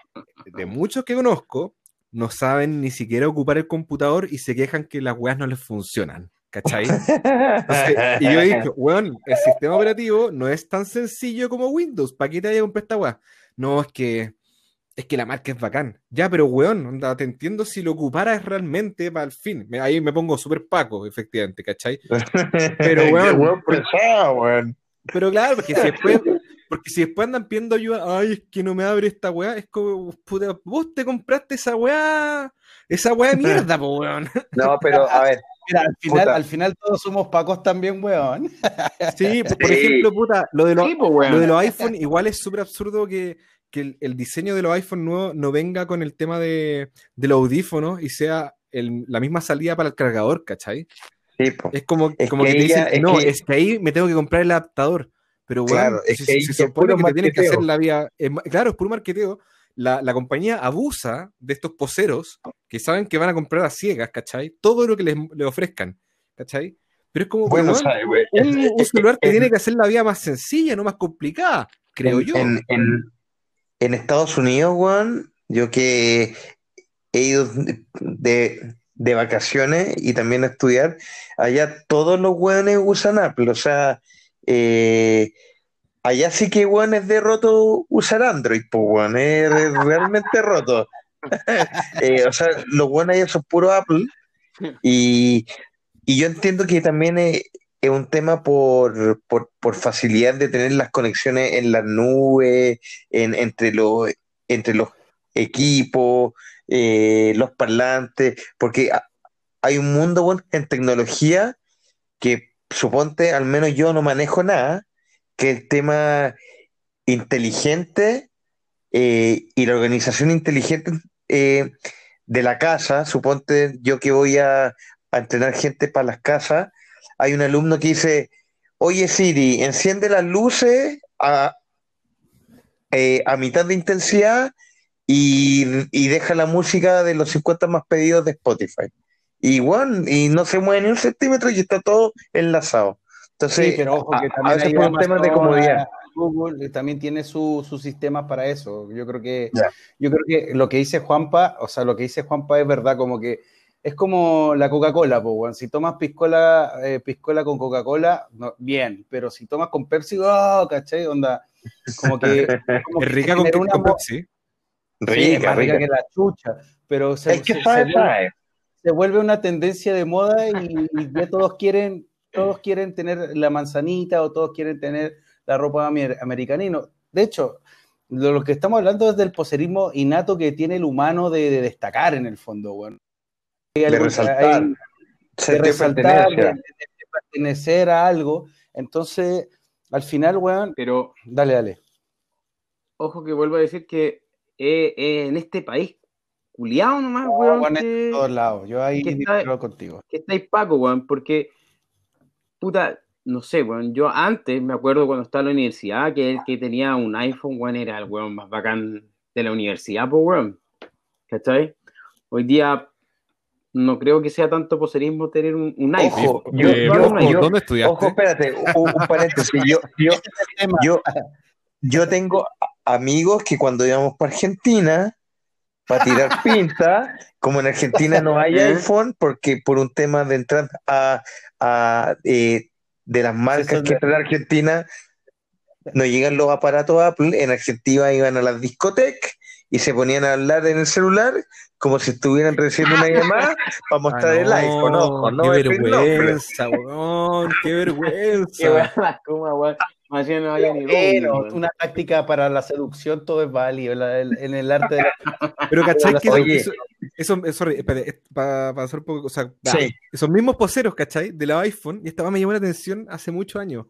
de muchos que conozco, no saben ni siquiera ocupar el computador y se quejan que las weas no les funcionan, ¿cachai? Entonces, y yo dije, weón, el sistema operativo no es tan sencillo como Windows. ¿Para qué te vaya a comprar esta wea? No, es que es que la marca es bacán. Ya, pero weón, onda, te entiendo si lo ocuparas realmente para el fin. Me- ahí me pongo súper paco, efectivamente, ¿cachai? Pero, weón, weón pesado, weón. Pero claro, porque si después, porque si después andan pidiendo ayuda, ay, es que no me abre esta weá, es como, puta, vos te compraste esa weá, esa weá de mierda, po weón. No, pero a ver, Mira, al final, Puta. al final todos somos pacos también, weón. Sí, por por Sí. ejemplo, puta, lo de los, sí, weón. Lo de los iPhone igual es súper absurdo que, que el, el diseño de los iPhone nuevos no venga con el tema de, de los audífonos y sea el- la misma salida para el cargador, ¿cachai? sí, po. Es como, Es como que que, te ella- dicen, es no, que- es que ahí me tengo que comprar el adaptador. Pero bueno, Claro, es si, que si se supone que te tienen que hacer la vía. claro, es puro marketeo. La, la compañía abusa de estos poseros que saben que van a comprar a ciegas, ¿cachai? Todo lo que les, les ofrezcan, ¿cachai? Pero es como, Bueno, weón, sabe, un, un celular te en- tiene que hacer la vida más sencilla, no más complicada, creo en, yo. En, en- en Estados Unidos, weón, yo que he ido de, de vacaciones y también a estudiar, allá todos los weones usan Apple, o sea, eh, allá sí que weón es de roto usar Android, pues weón, es realmente roto. Eh, o sea, los weones allá son puro Apple y, y yo entiendo que también es, es un tema por, por, por facilidad de tener las conexiones en las nubes, en, entre, los, entre los equipos, eh, los parlantes, porque ha- hay un mundo bueno, en tecnología que suponte, al menos yo no manejo nada, que el tema inteligente eh, y la organización inteligente eh, de la casa, suponte yo que voy a, entrenar gente para las casas, hay un alumno que dice, oye Siri, enciende las luces a, eh, mitad de intensidad y, y deja la música de los 50 más pedidos de Spotify. Y, bueno, y no se mueve ni un centímetro y está todo enlazado. Entonces, Sí, pero ojo a, que a también veces hay por un tema de comodidad. Google también tiene su- sus sistemas para eso. Yo creo que, Ya. yo creo que lo que dice Juanpa, o sea, lo que dice Juanpa es verdad, como que es como la Coca-Cola, weón. Si tomas piscola, eh, piscola con Coca-Cola, no, bien, pero si tomas con Pepsi, oh, ¿cachai? Onda, como que... como Es que rica con, generó una con Pepsi. Sí, es Rica, más rica rica. que la chucha, pero se, Es que se- sabe, se sabe. Se vuelve una tendencia de moda y, y ya todos quieren, todos quieren tener la manzanita o todos quieren tener la ropa amer- americana. y no- De hecho, lo, lo que estamos hablando es del poserismo innato que tiene el humano de, de destacar en el fondo, weón. Hay De resaltar. hay- de resaltar, de, pertenece. de- de pertenecer a algo. Entonces, al final, weón, Pero dale, dale. ojo que vuelvo a decir que eh, eh, en este país, culiado nomás, No, weón, weón, que- en todos lados. Yo ahí difiero contigo. que estáis Paco, weón, porque, puta, no sé, weón, yo antes me acuerdo cuando estaba en la universidad que el que tenía un iPhone, weón, era el weón más bacán de la universidad, pues, weón, ¿cachai? Hoy día no creo que sea tanto poserismo tener un, un iPhone. Ojo, yo, Eh, yo- ojo, yo- ¿Dónde estudiaste? ojo, espérate, un, un paréntesis. Yo, yo, yo, yo tengo amigos que cuando íbamos para Argentina, para tirar pinta, como en Argentina no hay iPhone, porque por un tema de entrar a, a, eh, de las marcas que a Argentina, no llegan los aparatos Apple, en Argentina iban a las discotecas y se ponían a hablar en el celular como si estuvieran recibiendo una llamada para mostrar Ah, el iPhone, ojo, no qué vergüenza, weón, qué Qué vergüenza. weón, la cuma. Más bien no ni una táctica para la seducción, todo es válido en el arte de la... Pero ¿cachai? Que Oye. eso, eso, eso- sorry, espérate, para hacer un poco, o sea, Sí. esos mismos poseros, ¿cachai? De la iPhone, y esta me llamó la atención hace muchos años.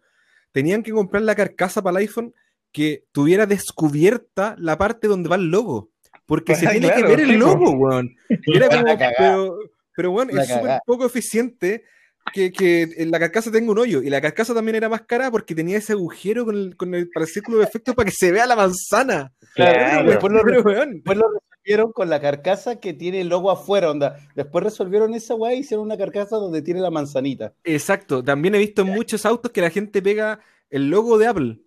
Tenían que comprar la carcasa para el iPhone que tuviera descubierta la parte donde va el logo. Porque se tiene que ver el logo, weón. Y era como, pero, pero bueno, es súper poco eficiente que, que en la carcasa tenga un hoyo. Y la carcasa también era más cara porque tenía ese agujero con el, con el, para el círculo de efectos para que se vea la manzana. Claro. Después lo, después resolvieron con la carcasa que tiene el logo afuera, onda. Después resolvieron esa weá y hicieron una carcasa donde tiene la manzanita. Exacto, también he visto en muchos autos que la gente pega el logo de Apple.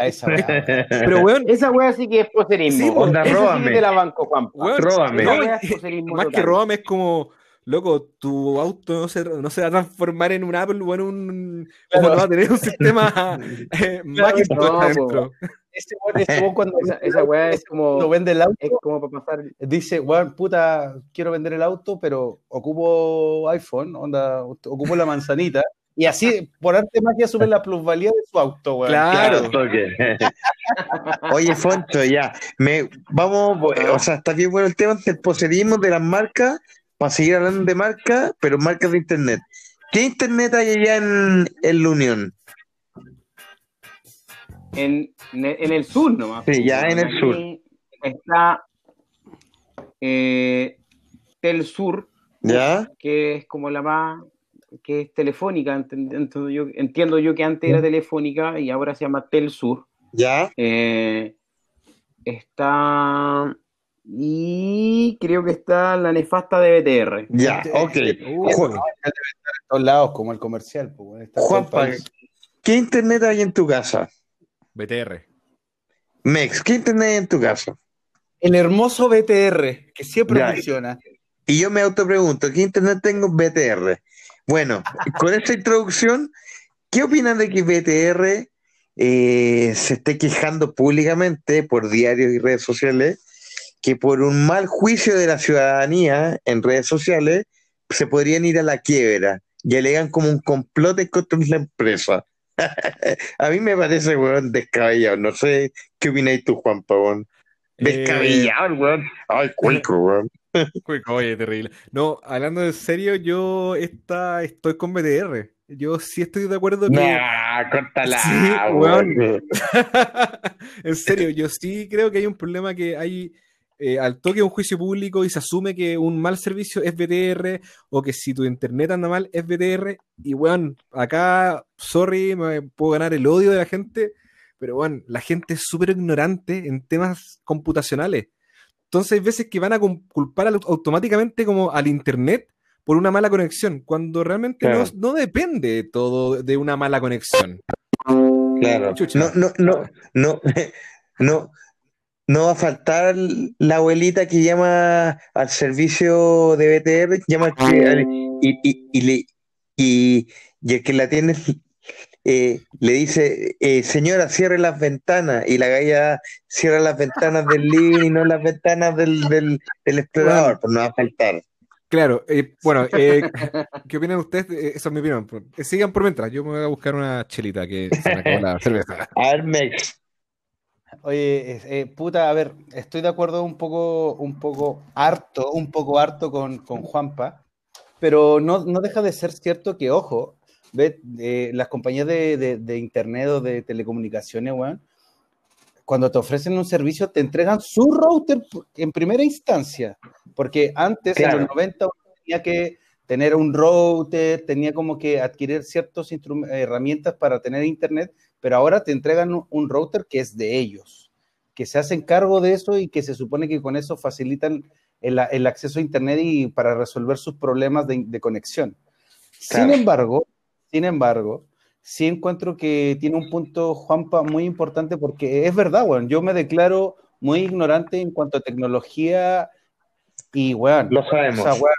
Ah, esa weá. Pero, weón, Esa weá sí que es poserismo. Sí, onda, Esa sí róbame. que te la banco, Juan. weón, Róbame. no, Esa weá es más que róbame es como, loco, tu auto no se, no se va a transformar en un Apple o en un... Claro. o no va a tener un sistema eh, Macintosh no, adentro. Ese weón, ese weón cuando, Esa, esa weá es cuando como, vende el auto, es como para pasar. dice, weón, puta, quiero vender el auto, pero ocupo iPhone, onda, ocupo la manzanita. Y así, por arte magia, sube la plusvalía de su auto, weón. Claro. toque. Oye, Foncho, ya. Me, vamos, o sea, está bien bueno el tema del poserismo de las marcas, para seguir hablando de marcas, pero marcas de internet. ¿Qué internet hay allá en, en la Unión? En, en el sur nomás. Sí, ya en el sur. Está eh, Tel Sur, ¿Ya? que es como la más que es telefónica, ent- entiendo yo, entiendo yo que antes era telefónica y ahora se llama Tel Sur. ¿Ya? Eh, está y creo que está la nefasta de BTR. Ya, ok. Uh, Ju- En todos lados, como el comercial, pues, en Juanpa. ¿qué internet hay en tu casa? BTR. Mex, ¿qué internet hay en tu casa? El hermoso BTR, que siempre Ya. funciona. Y yo me autopregunto, ¿qué internet tengo? BTR. Bueno, con esta introducción, ¿qué opinan de que BTR eh, se esté quejando públicamente por diarios y redes sociales que por un mal juicio de la ciudadanía en redes sociales se podrían ir a la quiebra y alegan como un complot contra la empresa? a mí me parece, weón, descabellado. No sé qué opináis tú, Juan Pavón. Descabellado, el weón. Ay, cuico, weón. Cuico, Oye, terrible. No, hablando en serio, yo esta, estoy con BTR. Yo sí estoy de acuerdo que... Nah, córtala, Sí, weón. en serio, yo sí creo que hay un problema que hay eh, al toque un juicio público y se asume que un mal servicio es BTR o que si tu internet anda mal es BTR. Y weón, acá, sorry, me puedo ganar el odio de la gente, pero bueno, la gente es súper ignorante en temas computacionales. Entonces hay veces que van a culpar automáticamente como al internet por una mala conexión, cuando realmente Claro. no, no depende todo de una mala conexión. Claro. Chucha. No, no, no, no, no, no va a faltar la abuelita que llama al servicio de BTR, llama al- y, y, y, le- y- y el que la tiene eh, le dice, eh, señora, cierre las ventanas, y la galla cierra las ventanas del living y no las ventanas del, del, del explorador, pues no va a faltar. Claro, eh, bueno, eh, ¿qué opinan ustedes? Eh, Esa es mi opinión. Sigan por mientras, yo me voy a buscar una chelita que se me acabó la cerveza. A ver, Mex, Oye, eh, puta, a ver, estoy de acuerdo un poco, un poco harto, un poco harto con, con Juanpa, pero no, no deja de ser cierto que, ojo, ve, eh, las compañías de, de- de internet o de telecomunicaciones, weón, cuando te ofrecen un servicio, te entregan su router en primera instancia, porque antes, en Claro. los 90, uno tenía que tener un router, tenía como que adquirir ciertas herramientas para tener internet, pero ahora te entregan un, router que es de ellos, que se hacen cargo de eso y que se supone que con eso facilitan el, el acceso a internet y para resolver sus problemas de, de conexión. Claro. Sin embargo, sin embargo, sí encuentro que tiene un punto, Juanpa, muy importante porque es verdad, weón, yo me declaro muy ignorante en cuanto a tecnología y, weón, lo sabemos. o sea, weón,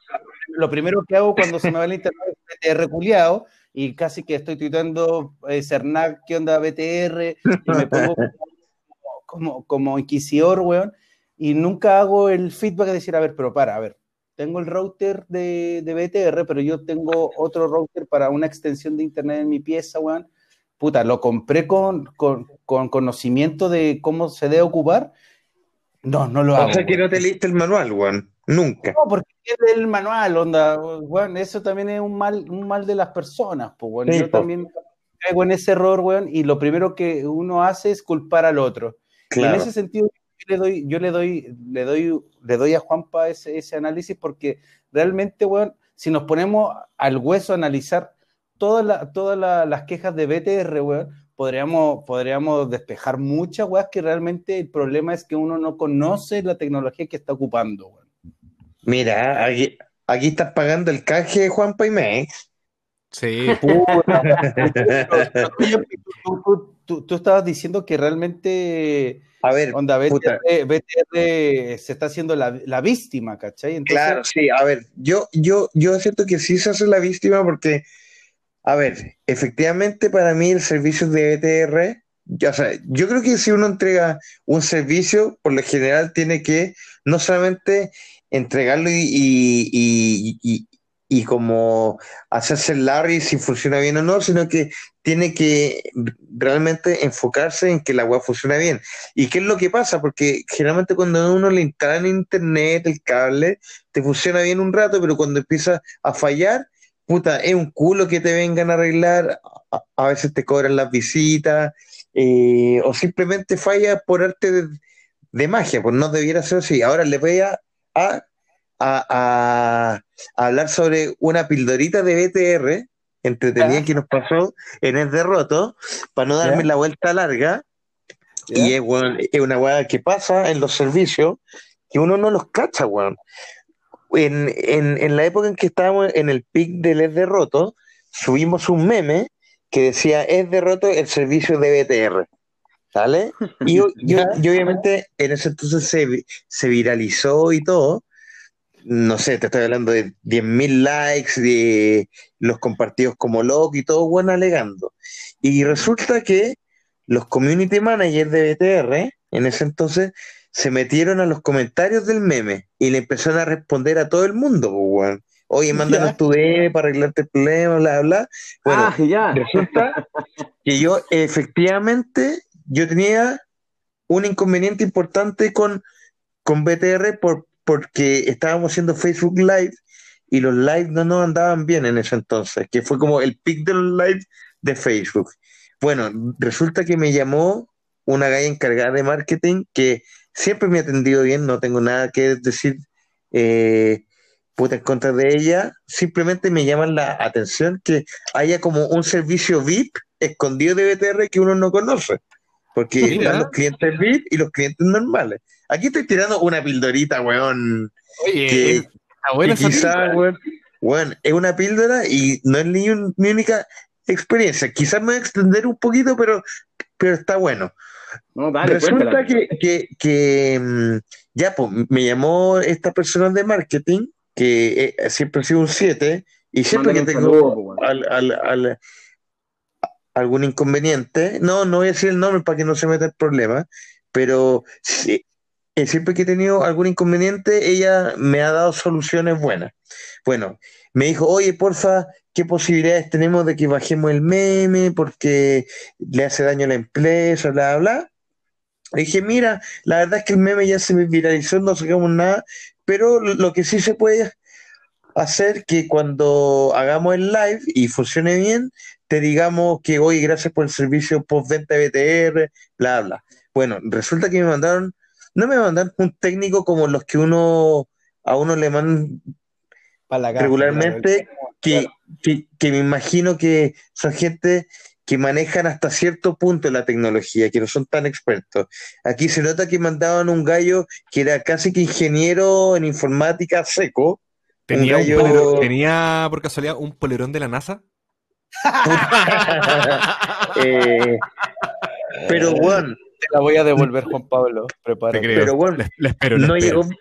lo primero que hago cuando se me va el internet es culiao y casi que estoy tuitando eh, Cernac, ¿qué onda BTR? Y me pongo como, como, como inquisidor, weón, y nunca hago el feedback de decir, a ver, pero para, a ver, tengo el router de, de BTR, pero yo tengo otro router para una extensión de internet en mi pieza, weón. Puta, lo compré con, con, con conocimiento de cómo se debe ocupar. No, no lo hago. o sea que no te leíste el manual, weón. Nunca. No, porque es del manual, onda, weón, eso también es un mal, un mal de las personas, pues. Sí, Yo po. también caigo en ese error, weón, y lo primero que uno hace es culpar al otro. Y en ese sentido, yo le doy, yo le doy, le doy, le doy a Juanpa ese, ese análisis porque realmente, weón, si nos ponemos al hueso a analizar todas la- todas la- las quejas de BTR, weón, podríamos, podríamos despejar muchas weas que realmente el problema es que uno no conoce la tecnología que está ocupando, weón. Mira, aquí, aquí estás pagando el canje, Juanpa y Mex. Sí, tú, tú- tú- tú estabas diciendo que realmente, A ver, onda. BTR, BTR se está haciendo la, la víctima, ¿cachai? Entonces, Claro, sí, a ver, yo, yo, yo siento que sí se hace la víctima porque, a ver, efectivamente para mí el servicio de BTR, ya, o sea, yo creo que si uno entrega un servicio, por lo general tiene que no solamente entregarlo y, y, y- y- como hacerse el Larry si funciona bien o no, sino que tiene que realmente enfocarse en que la web funcione bien. ¿Y qué es lo que pasa? Porque generalmente cuando uno le instala en internet el cable, te funciona bien un rato, pero cuando empieza a fallar, puta, es un culo que te vengan a arreglar, a, veces te cobran las visitas, eh, o simplemente falla por arte de, de magia, pues no debiera ser así. Ahora les voy a, a, a- a- hablar sobre una pildorita de BTR entretenida Ya. que nos pasó en el derroto, para no darme Ya. la vuelta larga. ¿ya? Y es, es una weá que pasa en los servicios que uno no los cacha, weón. En, en, en la época en que estábamos en el pic del Es Derroto, subimos un meme que decía Es Derroto el servicio de BTR. ¿Vale? Y, Ya. y obviamente en ese entonces se, se viralizó y todo. No sé, te estoy hablando de 10.000 likes, de los compartidos como loco y todo, bueno, alegando. Y resulta que los community managers de BTR en ese entonces se metieron a los comentarios del meme y le empezaron a responder a todo el mundo, pues, weón. Oye, mándanos Ya. tu DM para arreglarte el problema, bla, bla. Bueno, ah, ya. resulta que yo efectivamente yo tenía un inconveniente importante con, con BTR por, porque estábamos haciendo Facebook Live y los live no nos andaban bien en ese entonces, que fue como el pic de los live de Facebook. Bueno, resulta que me llamó una galla encargada de marketing que siempre me ha atendido bien, no tengo nada que decir eh, puta en contra de ella, simplemente me llaman la atención que haya como un servicio VIP escondido de BTR que uno no conoce, porque Mira. están los clientes VIP y los clientes normales. Aquí estoy tirando una pildorita, weón, oye, que, está buena que esa quizá, píldora. weón, weón, es una píldora y no es ni un- mi única experiencia. Quizás me voy a extender un poquito, pero, pero está bueno. No, dale, Resulta que, que, que, mm, ya, pues, me llamó esta persona de marketing, que eh, siempre ha sido un 7, y siempre que Mándale tengo saludo, weón. al, al, al- algún inconveniente, no, no voy a decir el nombre para que no se meta el problema, pero eh, siempre que he tenido algún inconveniente, ella me ha dado soluciones buenas. Bueno, me dijo, oye, porfa, ¿qué posibilidades tenemos de que bajemos el meme? Porque le hace daño a la empresa, bla, bla, bla. Le dije, mira, la verdad es que el meme ya se viralizó, no sacamos nada, pero lo que sí se puede hacer que cuando hagamos el live y funcione bien, te digamos que hoy gracias por el servicio postventa de BTR, bla, bla. Bueno, resulta que me mandaron, no me mandaron un técnico como los que uno a uno le mandan Para la caja, regularmente, que, que, que me imagino que son gente que manejan hasta cierto punto la tecnología, que no son tan expertos. Aquí se nota que mandaban un gallo que era casi que ingeniero en informática seco. ¿Tenía, un un gallo- polerón- ¿Tenía por casualidad un polerón de la NASA? Eh, pero bueno, Te la voy a devolver, Juan Pablo. Te Prepárate. Pero bueno, le, le espero, le no espero. llegó,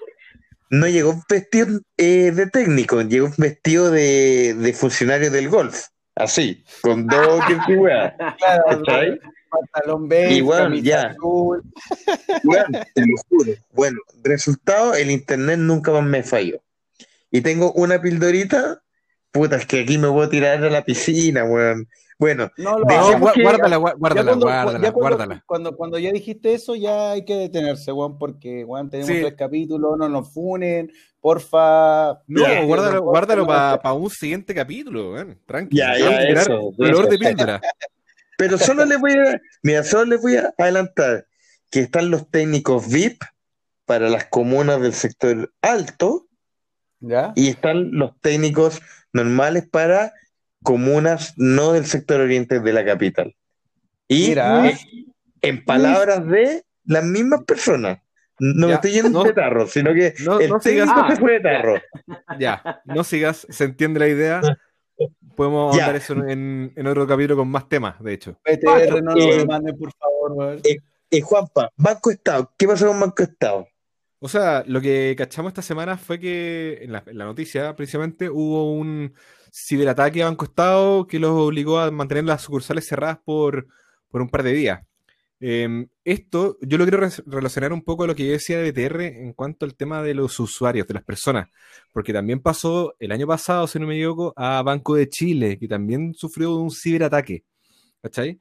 no llegó vestido eh, de técnico, llegó vestido de, de funcionario del golf. Así, con dos que Claro, ¿cachai? pantalón beige, Igual, ya. azul. Weón, te lo juro. Bueno, resultado, el internet nunca más me falló. Y tengo una pildorita, puta, es que aquí me voy a tirar a la piscina, weón. Bueno, No lo De- No, guárdala, guárdala, cuando, guárdala, cuando- guárdala. Cuando, cuando ya dijiste eso, ya hay que detenerse, Juan, porque Juan, tenemos Sí. tres capítulos, no nos funen, porfa. No, Ya, guárdalo, no, guárdalo para un siguiente capítulo, weón. Tranqui. Ya, ya, eso, Color de eso. píldora. pero solo les voy a, mira, solo les voy a adelantar que están los técnicos VIP para las comunas del sector alto ¿Ya? y están los técnicos normales para comunas no del sector oriente de la capital. Y Mira. eh, en palabras de las mismas personas. No me estoy yendo no. de tarro, sino que No, el no sigas. técnico Ah, se fue de tarro. Ya, no sigas, se entiende la idea. Podemos Ya. ahondar eso en, en otro capítulo con más temas, de hecho. PTR, no nos Eh, demanden, por favor, weón. Eh, Juanpa, Banco Estado, ¿qué pasó con Banco Estado? O sea, lo que cachamos esta semana fue que en la, noticia, precisamente, hubo un ciberataque a Banco Estado que los obligó a mantener las sucursales cerradas por, por un par de días. Eh, esto yo lo quiero re- relacionar un poco a lo que yo decía de BTR en cuanto al tema de los usuarios, de las personas, porque también pasó el año pasado, si no me equivoco, a Banco de Chile, que también sufrió un ciberataque. ¿Cachai?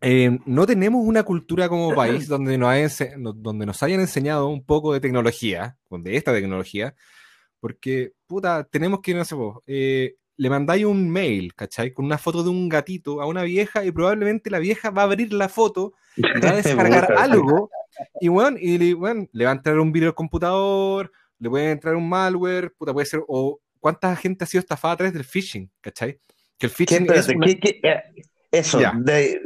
Eh, no tenemos una cultura como país donde nos, no- donde nos hayan enseñado un poco de tecnología, de esta tecnología, porque, puta, tenemos que, no sé, vos, eh, le mandáis un mail, ¿cachai? Con una foto de un gatito a una vieja y probablemente la vieja va a abrir la foto y va a descargar algo y, bueno, y bueno, le va a entrar un virus al computador, le puede entrar un malware, puta, puede ser, o cuánta gente ha sido estafada a través del phishing, ¿cachai? Que el ¿Qué, phishing es espérate, una- qué- qué- eh, eso, Ya. de-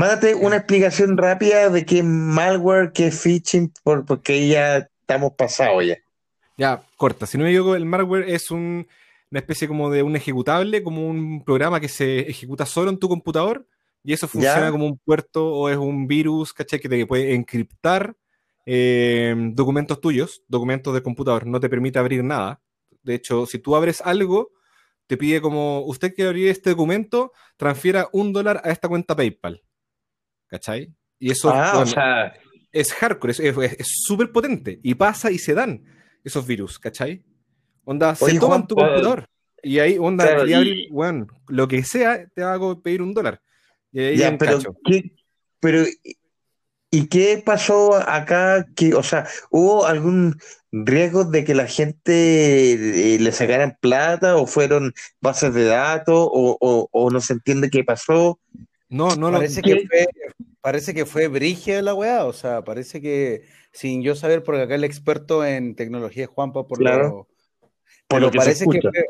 mándate una explicación rápida de qué malware, qué phishing, por- porque ya estamos pasados ya. Ya, corta. Si no me equivoco, el malware es un- una especie como de un ejecutable, como un programa que se ejecuta solo en tu computador y eso funciona Ya. como un puerto o es un virus, ¿cachai? Que te puede encriptar eh, documentos tuyos, documentos del computador. No te permite abrir nada. De hecho, si tú abres algo, te pide como, usted quiere abrir este documento, transfiera un dólar a esta cuenta PayPal. ¿Cachai? Y eso Ah, o bueno, sea, es hardcore, es súper potente. Y pasa y se dan esos virus, ¿cachai? Onda, se toman Juan, tu computador. Y ahí, onda, Claro, y- abrir, weón, lo que sea, te a pedir un dólar. Y ahí ya, hay un pero, cacho. ¿qué, pero, ¿y qué pasó acá? Que, o sea, ¿hubo algún riesgo de que la gente eh, le sacaran plata o fueron bases de datos o, o- o no se entiende qué pasó? No, no. Parece ¿qué? que fue, parece que fue brígida la weá, o sea, parece que sin yo saber, porque acá el experto en tecnología es Juanpa, por Claro. lo, Por lo que se parece que escucha. fue-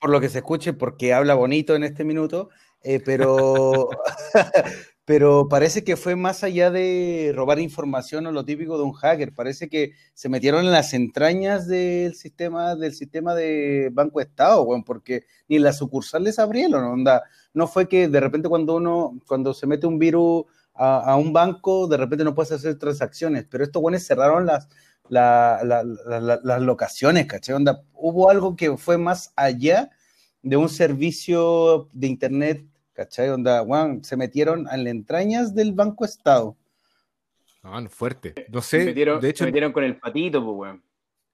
por lo que se escuche, porque habla bonito en este minuto, eh, pero, pero parece que fue más allá de robar información o lo típico de un hacker. Parece que se metieron en las entrañas del sistema, del sistema de Banco Estado, weón, porque ni las sucursales abrieron, onda. No fue que de repente cuando uno, cuando se mete un virus a, a un banco, de repente no puedes hacer transacciones, pero estos buenos cerraron las, la- la- la- la- las locaciones, ¿cachai? Onda, hubo algo que fue más allá de un servicio de internet, ¿cachai? Onda, weón, se metieron en las entrañas del Banco Estado. Ah, no, fuerte. No Se sé, metieron, de hecho, se metieron con el patito, pues, weón.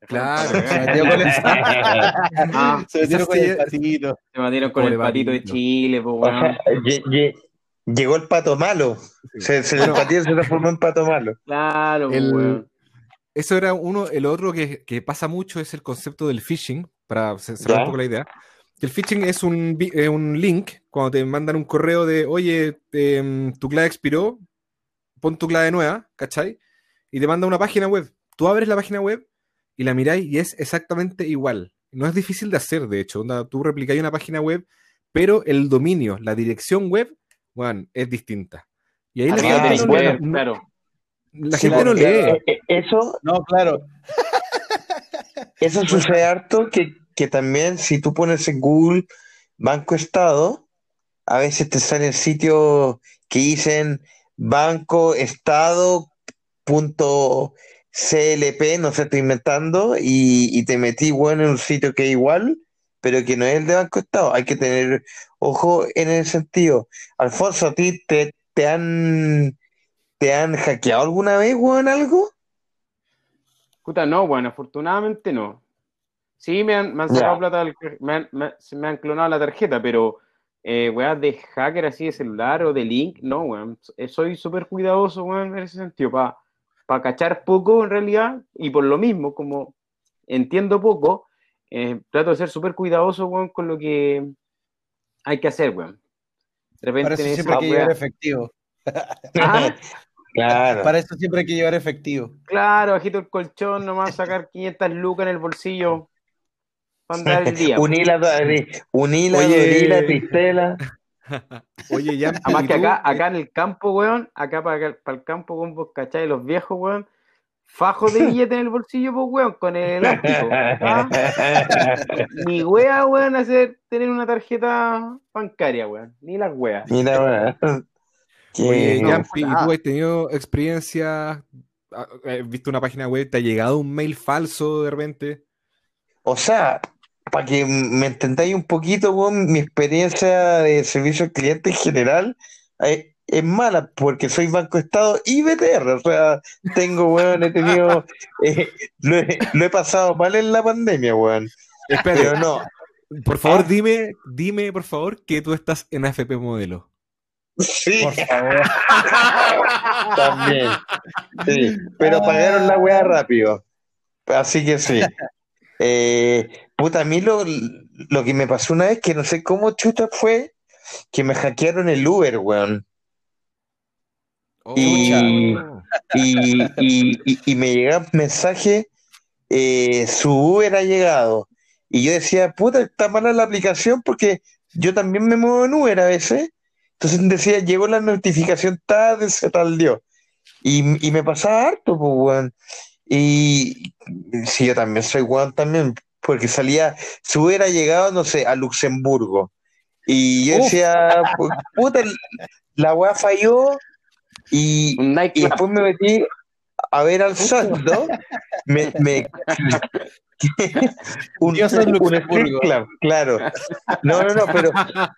Claro. Se metieron con el, Ah, se metieron con el patito. se metieron con Con el el patito de. Chile, pues, weón. Llegó el pato malo. Se, se el patito se transformó en pato malo. Claro, El-. Eso era uno, el otro que, que pasa mucho es el concepto del phishing, para ce- cerrar Ya. un poco la idea. Que el phishing es un, eh, un link, cuando te mandan un correo de, oye, em, tu clave expiró, pon tu clave nueva, ¿cachai? Y te manda una página web. Tú abres la página web y la miráis y es exactamente igual. No es difícil de hacer, de hecho. Onda, tú replicáis una página web, pero el dominio, la dirección web, bueno, es distinta. Y ahí la Ah, gente no, claro. la Sí, gente no lee. Eh, eh, Eso, No, claro. eso sucede harto que, que también si tú pones en Google Banco Estado, a veces te salen sitios que dicen Banco Estado punto CLP, no sé, estoy inventando, y, y te metí, bueno, en un sitio que es igual, pero que no es el de Banco Estado. Hay que tener ojo en ese sentido. Alfonso, ¿a ti te, te han, te han hackeado alguna vez, weón, algo? Puta, no, bueno, afortunadamente no. Sí, me han, me han sacado plata, del- me han, me, me han clonado la tarjeta, pero eh, weas de hacker así de celular o de link, no, weón. Eh, Soy súper cuidadoso, weón, en ese sentido, para cachar poco en realidad, y por lo mismo, como entiendo poco, eh, trato de ser súper cuidadoso, weón, con lo que hay que hacer, weón. De repente Para eso en siempre hay que llevar efectivo. Ah, Claro. Para eso siempre hay que llevar efectivo. claro, bajito el colchón, nomás sacar 500 lucas en el bolsillo para andar el día. Unila, unila, Oye. unila, pistela. Oye, ya. Además que acá, acá en el campo, weón, acá para, para el campo con vos, ¿cachai? Los viejos, weón, fajos de billete en el bolsillo, pues, weón, con el elástico. ¿ah? Ni wea, weón, hacer tener una tarjeta bancaria, weón. Ni las weas. Oye, Que- Yampi, ¿y tú has tenido experiencia? ah, ¿Has visto una página web? ¿Te ha llegado un mail falso de repente? O sea, para que me entendáis un poquito, weón, mi experiencia de servicio al cliente en general eh, es mala porque soy Banco Estado y BTR. O sea, tengo, weón, he tenido, eh, lo, he, lo he pasado mal en la pandemia, weón. Espérate, Pero no, por favor, Ah. dime, dime, por favor, que tú estás en AFP Modelo. sí, Por favor. también. Sí, pero pagaron la weá rápido. Así que sí. Eh, puta, a mí lo, lo que me pasó una vez, que no sé cómo chuta fue, que me hackearon el Uber, weón. Y- y, y, y- y me llegaba un mensaje, eh, su Uber ha llegado. Y yo decía, puta, está mala la aplicación porque yo también me muevo en Uber a veces. Entonces decía, llegó la notificación tarde, se tardió. Y, y me pasaba harto, pues, weón. Y sí, yo también soy weón también, porque salía, su Uber ha llegado, no sé, a Luxemburgo. Y yo decía, pu- puta, la weá falló. Y, después me metí a ver al saldo. Me, me- un, Dios un club, claro. No, no, no, pero,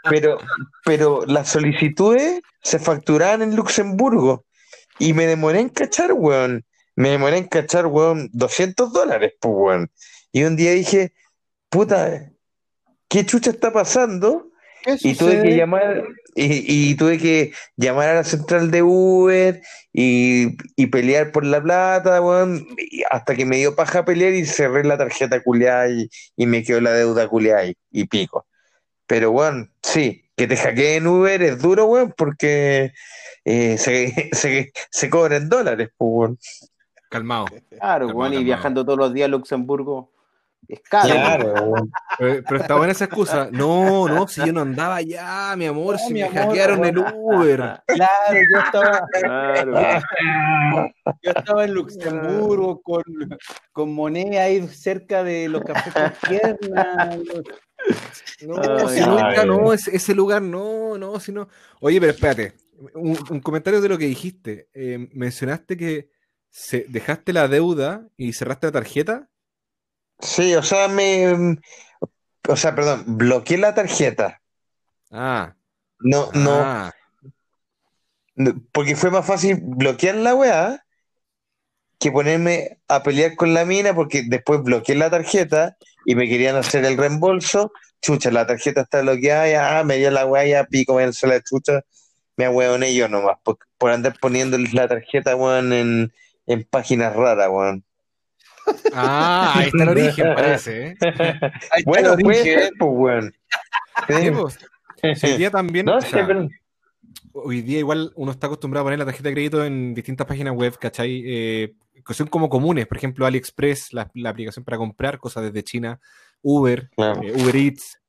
pero, pero las solicitudes se facturaban en Luxemburgo. Y me demoré en cachar, weón. Me demoré en cachar, weón, 200 dólares, pues, weón. Y un día dije, puta, ¿qué chucha está pasando? ¿Qué Y tuve que llamar, y, y tuve que llamar a la central de Uber y, y pelear por la plata, weón, y hasta que me dio paja pelear y cerré la tarjeta culiada y, y me quedó la deuda culiada y, y pico. Pero, weón, sí, que te hackeen Uber es duro, weón, porque eh, se, se, se cobran dólares, pues, weón. Calmado. Claro, Calmado, weón, y viajando todos los días a Luxemburgo. Es caro. Claro. Pero, pero está buena esa excusa. No, no, si yo no andaba allá, mi amor, No, si mi me amor, hackearon el. Uber. Claro, yo estaba, Claro. yo estaba en Luxemburgo con, con moneda ahí cerca de los cafés con piernas. No, Ay, si ya no, ese, ese lugar no, no, si no. Oye, pero espérate, un, un comentario de lo que dijiste. Eh, mencionaste que se- dejaste la deuda y cerraste la tarjeta. Sí, o sea, me. O sea, perdón, bloqueé la tarjeta. Ah, No, no, ah. no, porque fue más fácil bloquear la weá que ponerme a pelear con la mina, porque después bloqueé la tarjeta y me querían hacer el reembolso. Chucha, la tarjeta está bloqueada, ya, ah, me dio la weá, ya pico, me la chucha. Me ahueoné yo nomás, por, por andar poniendo la tarjeta, weón, en, en páginas raras, weón. Ah, ahí está el origen, parece. ¿eh? Ahí Bueno, puede origen. ser, pues, weón. Sí, pues. Hoy día también, No, o sí, sea, pero- hoy día igual uno está acostumbrado a poner la tarjeta de crédito en distintas páginas web, ¿cachai? Eh, que son como comunes, por ejemplo, AliExpress, la, la aplicación para comprar cosas desde China, Uber, Claro. eh, Uber Eats,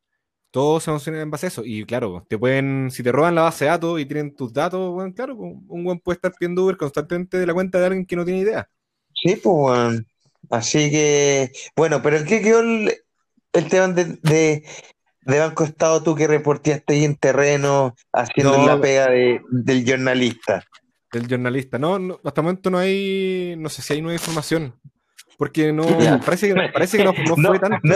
todo se funciona en base a eso. Y claro, te pueden, si te roban la base de datos y tienen tus datos, bueno, claro, pues, un buen puede estar pidiendo Uber constantemente de la cuenta de alguien que no tiene idea. Sí, pues, weón. Así que, bueno, pero ¿en qué quedó el, el tema de, de, de Banco Estado tú que reporteaste ahí en terreno haciendo No. la pega de, del jornalista? Del jornalista. No, no, hasta el momento no hay, no sé si hay nueva información. Porque no, Ya. parece que, parece que no, no No, fue tanto. no,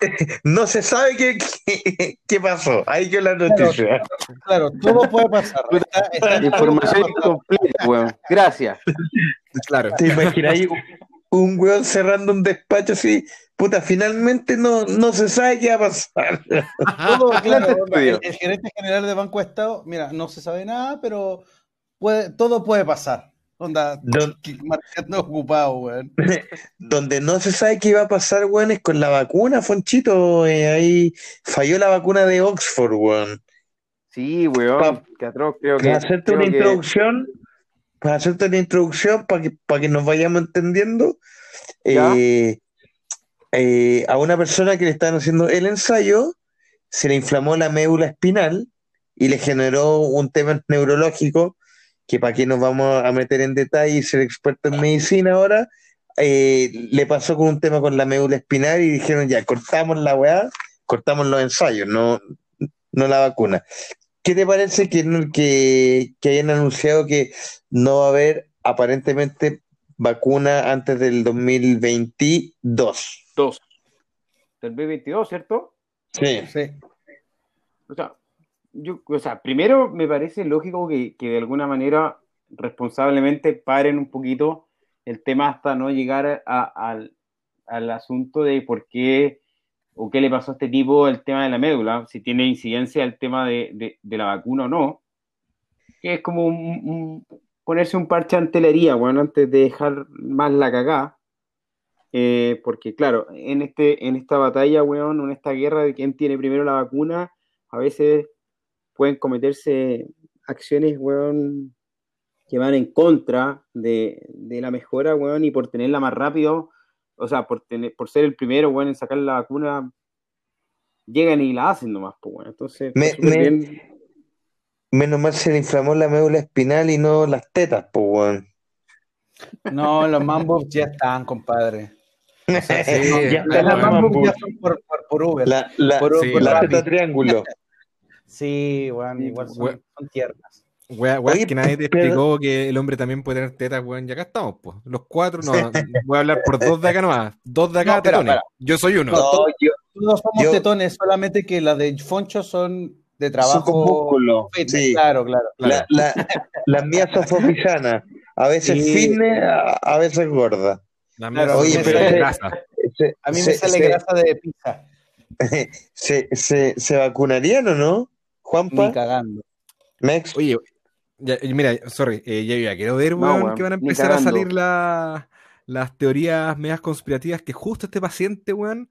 no se sabe qué, qué, qué pasó. Ahí quedó la noticia. Claro, todo puede pasar. Está- está- Información incompleta, weón. Gracias. Claro. ¿Te imaginas ahí un, weón cerrando un despacho así? Puta, finalmente no, no se sabe qué va a pasar. todo, claro, el, el gerente general de Banco Estado, mira, no se sabe nada, pero puede, todo puede pasar. Onda, Don- marcando ocupado, weón. Donde no se sabe qué iba a pasar, weón, es con la vacuna, Fonchito. eh, ahí falló la vacuna de Oxford, weón. Sí, weón. Pa- Que atroz, creo que. Hacerte una creo que- introducción, para hacerte una introducción, para que, para que nos vayamos entendiendo, eh, eh, a una persona que le estaban haciendo el ensayo, se le inflamó la médula espinal y le generó un tema neurológico, que para qué nos vamos a meter en detalle y ser experto en medicina ahora, eh, le pasó con un tema con la médula espinal y dijeron, ya, cortamos la weá, cortamos los ensayos, no, no la vacuna. ¿Qué te parece que, no- que, que hayan anunciado que no va a haber aparentemente vacuna antes del 2022? Dos. Del B22, ¿cierto? Sí. Sí. O sea, yo, o sea, primero me parece lógico que, que de alguna manera responsablemente paren un poquito el tema hasta no llegar a- al, al asunto de por qué o qué le pasó a este tipo el tema de la médula, si tiene incidencia el tema de, de- la vacuna o no, es como ponerse un parche ante la bueno, antes de dejar más la cagá. Eh, porque claro, en, este, en esta batalla, weón, en esta guerra de quién tiene primero la vacuna, a veces pueden cometerse acciones, weón, que van en contra de, de la mejora, weón, y por tenerla más rápido, o sea, por, tener, por ser el primero, weón, en sacar la vacuna, llegan y la hacen nomás, pues, weón. Entonces, Me- me- bien. Menos mal se le inflamó la médula espinal y no las tetas, pues, weón. No, los mambos ya están, compadre. Ya sí, la weón. mambos mambo. ya son por, por, por Uber. La, la, por, sí, por la teta triángulo. Sí, weón, igual weón. son, son tiernas. Wea, wea, Oye, que nadie te pero- explicó que el hombre también puede tener tetas, weón. Y acá estamos, pues. Los cuatro, no, voy a hablar por dos de acá nomás. Dos de acá, No, tetones. espera. Yo soy uno. No, No, yo, Todos somos Yo- tetones, solamente que las de Foncho son de son con trabajo. músculo. fitness, Sí. Claro, claro. La, la, las mías son fofisanas. A veces Sí. fitness, a, a veces gorda. La Claro, oye, pero de ese- grasa. Se, A mí me se- sale se- grasa de pizza, se, se, ¿se vacunarían o no? ni Juanpa, cagando. Mex. Oye, ya- mira, sorry, eh, ya, ya quiero ver, No, weón, weón, que van a empezar a salir la- las teorías medias conspirativas que justo a este paciente, weón,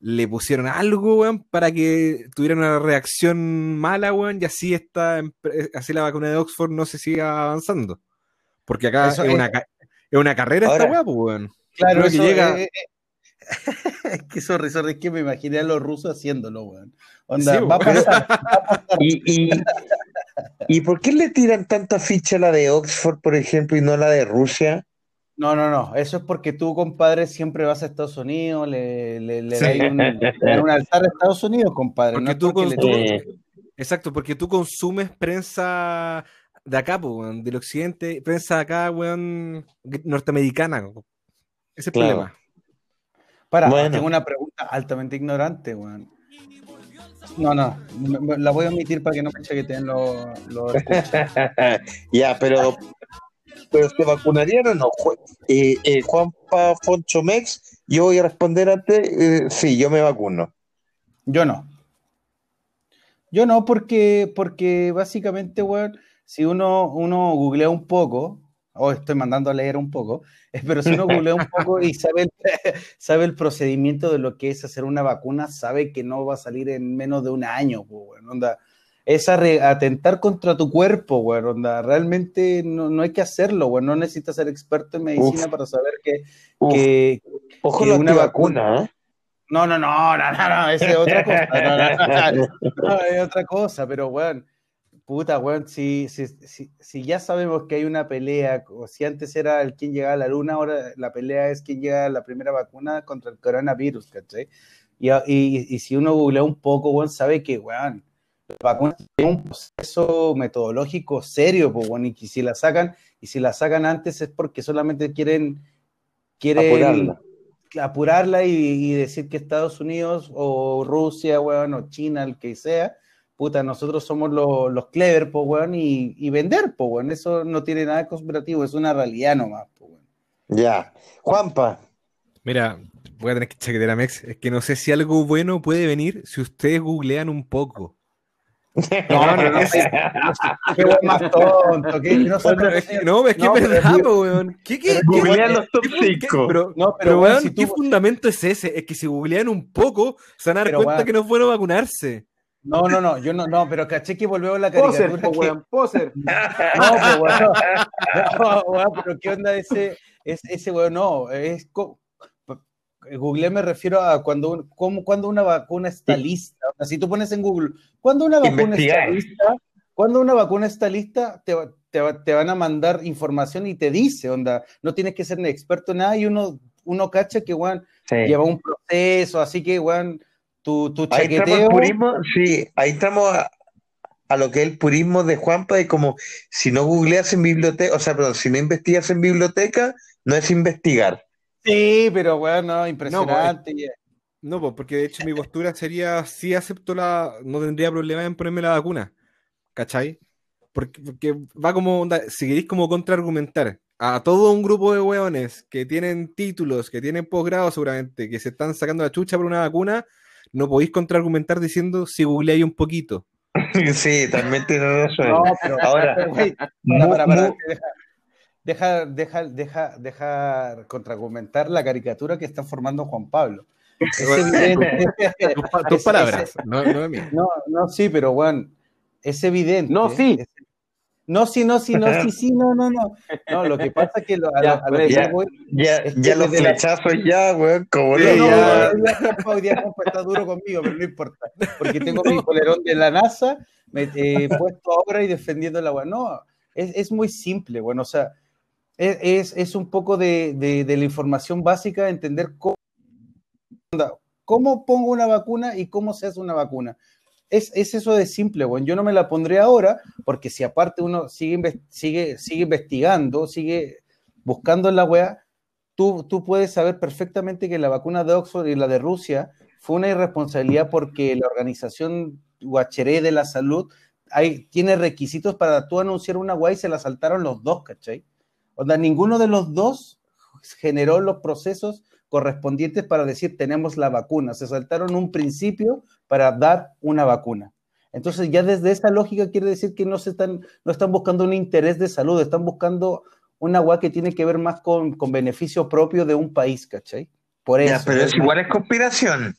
le pusieron algo, weón, para que tuviera una reacción mala, weón, y así esta, empre- así la vacuna de Oxford no se siga avanzando. Porque acá Eso es, es- una, es una carrera Ahora- esta weá, pues, weón. Claro, Creo que llega- eh, eh, es que sorry, sorry, es que me imaginé a los rusos haciéndolo, weón. Onda, Sí, va a pasar. ¿Y, y, ¿Y por qué le tiran tanta ficha a la de Oxford, por ejemplo, y no a la de Rusia? No, no, no. Eso es porque tú, compadre, siempre vas a Estados Unidos, le, le, le Sí. das un, altar a Estados Unidos, compadre. Porque no es tú porque con- le tú- tires- Exacto, porque tú consumes prensa de acá, pues, weón, del occidente, prensa de acá, weón, norteamericana. Ese es el Claro. problema. Para, Bueno. tengo una pregunta altamente ignorante, weón. No, no, la voy a omitir para que no me chaqueteen los, ya, pero, pero ¿se vacunarían o no? Eh, eh, Juanpa Foncho Mex, yo voy a responder antes, eh, sí, yo me vacuno. Yo no. Yo no, porque, porque básicamente, weón, si uno, uno googlea un poco, o estoy mandando a leer un poco, eh, pero si uno googlea un poco y sabe el, sabe el procedimiento de lo que es hacer una vacuna, sabe que no va a salir en menos de un año, pues, onda. Es atentar contra tu cuerpo, weón, onda. Realmente no, no hay que hacerlo, weón. No necesitas ser experto en medicina Uf. para saber que, que, ojo que una vacuna, ¿eh? no, no, no, no, no, no, es otra cosa. No, no, no, no, es otra cosa, pero weón, puta, weón, si, si, si, si ya sabemos que hay una pelea, o si antes era el quien llegaba a la luna, ahora la pelea es quien llega a la primera vacuna contra el coronavirus, ¿cachai? Y, y, y si uno googlea un poco, weón, sabe que, weón, la vacuna es un proceso metodológico serio, pues, weón, y que si la sacan, y si la sacan antes es porque solamente quieren, quieren Apurarla. apurarla y, y decir que Estados Unidos o Rusia, weón, o China, el que sea, puta, nosotros somos los, los clever, po, weón, y, y vender, po, weón. Eso no tiene nada de conspirativo, es una realidad nomás, po, weón. Ya. Juanpa, Mira, voy a tener que chaquetear a Mex. Es que no sé si algo bueno puede venir si ustedes googlean un poco. No, no, no, qué weón más tonto, no Es que- no, es que No, es pero verdad, weón. ¿Qué, qué, qué, Googlean los top qué- qué- cinco. Pero, No, pero, pero, weón, weón, si ¿qué tú- fundamento es ese? Es que si googlean un poco, se van a dar Pero, cuenta weón. que no es bueno vacunarse. No, no, no, yo no, no, pero caché que volvemos a la Poser, caricatura. po, que- weón, poser. No, weón. No, weón, pero ¿qué onda ese, es, ese weón? No, es. Google me refiero a cuando, cómo- cuando una vacuna está lista. O sea, si tú pones en Google, cuando una vacuna Investigar. está lista, cuando una vacuna está lista, te, va- te, va- te van a mandar información y te dice, onda, no tienes que ser ni experto en nada y uno, uno cacha que, weón, Sí. lleva un proceso, así que, weón, tu, tu Ahí chaqueteo. purismo, sí, ahí estamos a, a lo que es el purismo de Juanpa, de como si no googleas en biblioteca, o sea, perdón, si no investigas en biblioteca, no es investigar. Sí, pero, weón, no, impresionante. No, po, porque de hecho mi postura sería, sí acepto la, no tendría problema en ponerme la vacuna, ¿cachai? Porque, porque va como, onda, si queréis como contraargumentar a todo un grupo de hueones que tienen títulos, que tienen posgrado seguramente, que se están sacando la chucha por una vacuna, no podéis contraargumentar diciendo si googleáis un poquito. Sí, también tienes razón. No, pero Ahora, pero, para, para, deja, deja, deja, deja, contraargumentar la caricatura que está formando Juan Pablo. Tus, palabras, no, no de mí. no, no, sí, pero Juan, es evidente. No, sí. No, sí, no, sí, no, sí, sí, no, no, no. No, lo que pasa es que lo- a, Ya, lo- a lo pues, que ya. voy- ya, es que ya los desde la- flechazos ya, weón, como Sí, no, ya. weón. hoy día Juanpa está duro conmigo, pero no importa. Porque tengo mi polerón de la NASA me, eh, puesto ahora y defendiendo la agua. No, es, es muy simple, bueno, o sea, es, es, es un poco de, de, de la información básica, entender cómo, cómo pongo una vacuna y cómo se hace una vacuna. Es, es eso de simple, bueno, yo no me la pondré ahora, porque si aparte uno sigue, sigue, sigue investigando, sigue buscando en la wea, tú, tú puedes saber perfectamente que la vacuna de Oxford y la de Rusia fue una irresponsabilidad porque la organización Guacheré de la salud hay, tiene requisitos para tú anunciar una wea y se la saltaron los dos, ¿cachai? O sea, ninguno de los dos generó los procesos correspondientes para decir tenemos la vacuna. Se saltaron un principio para dar una vacuna. Entonces, ya desde esa lógica quiere decir que no se están, no están buscando un interés de salud, están buscando una agua que tiene que ver más con, con beneficio propio de un país, ¿cachai? Por eso. Ya, pero es igual es conspiración.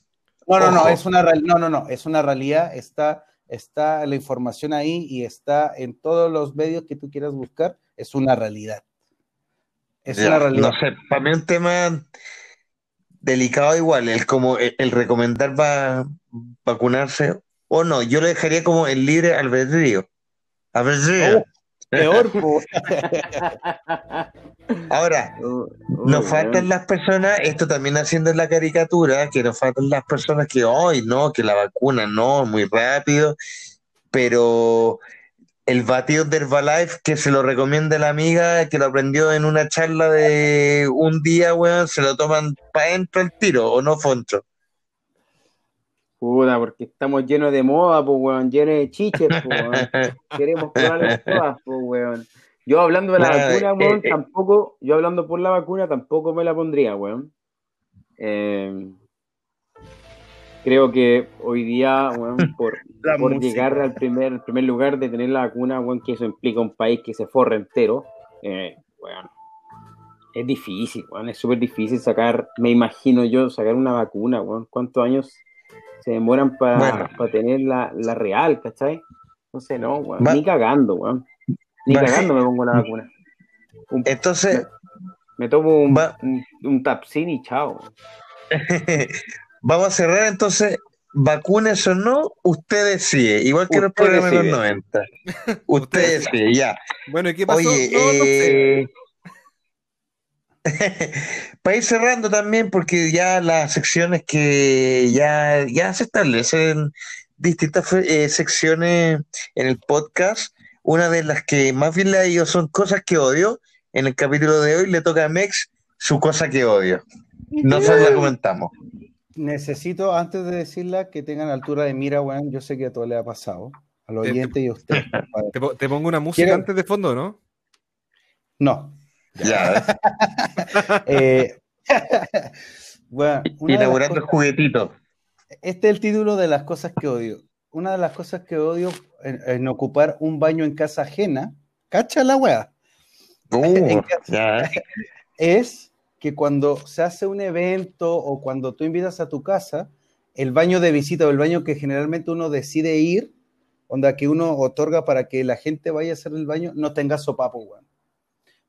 No, no, no, es una no, no, no, es una realidad, está, está la información ahí y está en todos los medios que tú quieras buscar, es una realidad. Es Ya, una realidad. No sé, para mí un tema delicado igual, el como el, el recomendar va, vacunarse o no. Yo lo dejaría como el libre albedrío. Albedrío. Oh, Peor. Ahora, Oh, oh, nos faltan las personas, esto también haciendo la caricatura, que nos faltan las personas que hoy no, que la vacuna no, muy rápido, pero el batido de Herbalife que se lo recomienda la amiga, que lo aprendió en una charla de un día, weón, se lo toman para adentro el tiro, ¿o no, Foncho? Puta, porque estamos llenos de moda, pues, weón, llenos de chiches, pues, weón. Queremos probarlas todas, pues, weón. Yo hablando de la Nada, vacuna, eh, weón, eh. tampoco, yo hablando por la vacuna, tampoco me la pondría, weón. Eh, creo que hoy día, weón, por, La por música. llegar al primer, primer lugar de tener la vacuna, weón, que eso implica un país que se forre entero, eh, weón, es difícil, weón, es súper difícil sacar, me imagino yo, sacar una vacuna, weón, ¿cuántos años se demoran para Bueno. tener la, la real, ¿cachai? No sé, no, Va- ni cagando, weón, ni Va- cagando me pongo la vacuna. Un- Entonces, me tomo un, un, un tapsin y chao. vamos a cerrar entonces, vacunas o no, usted decide, igual que en los Usted programas de los decide. 90. Usted decide, ya. Bueno, ¿y qué pasó? Oye, no, eh, para ir cerrando también, porque ya las secciones que ya, ya se establecen distintas eh, secciones en el podcast, una de las que más bien le ha ido son cosas que odio. En el capítulo de hoy le toca a Mex su cosa que odio. Nosotros la comentamos. Necesito, antes de decirla, que tengan altura de mira, weón. Yo sé que a todo le ha pasado. Al Te- oyente y a usted. Te, po- te pongo una música antes de fondo, ¿no? No. Ya, Eh, bueno, el juguetito. este es el título de las cosas que odio. Una de las cosas que odio en, en ocupar un baño en casa ajena, cacha la En Uh, casa. ya. es que cuando se hace un evento o cuando tú invitas a tu casa, el baño de visita o el baño que generalmente uno decide ir, onda que uno otorga para que la gente vaya a hacer el baño, no tenga sopapo, weón.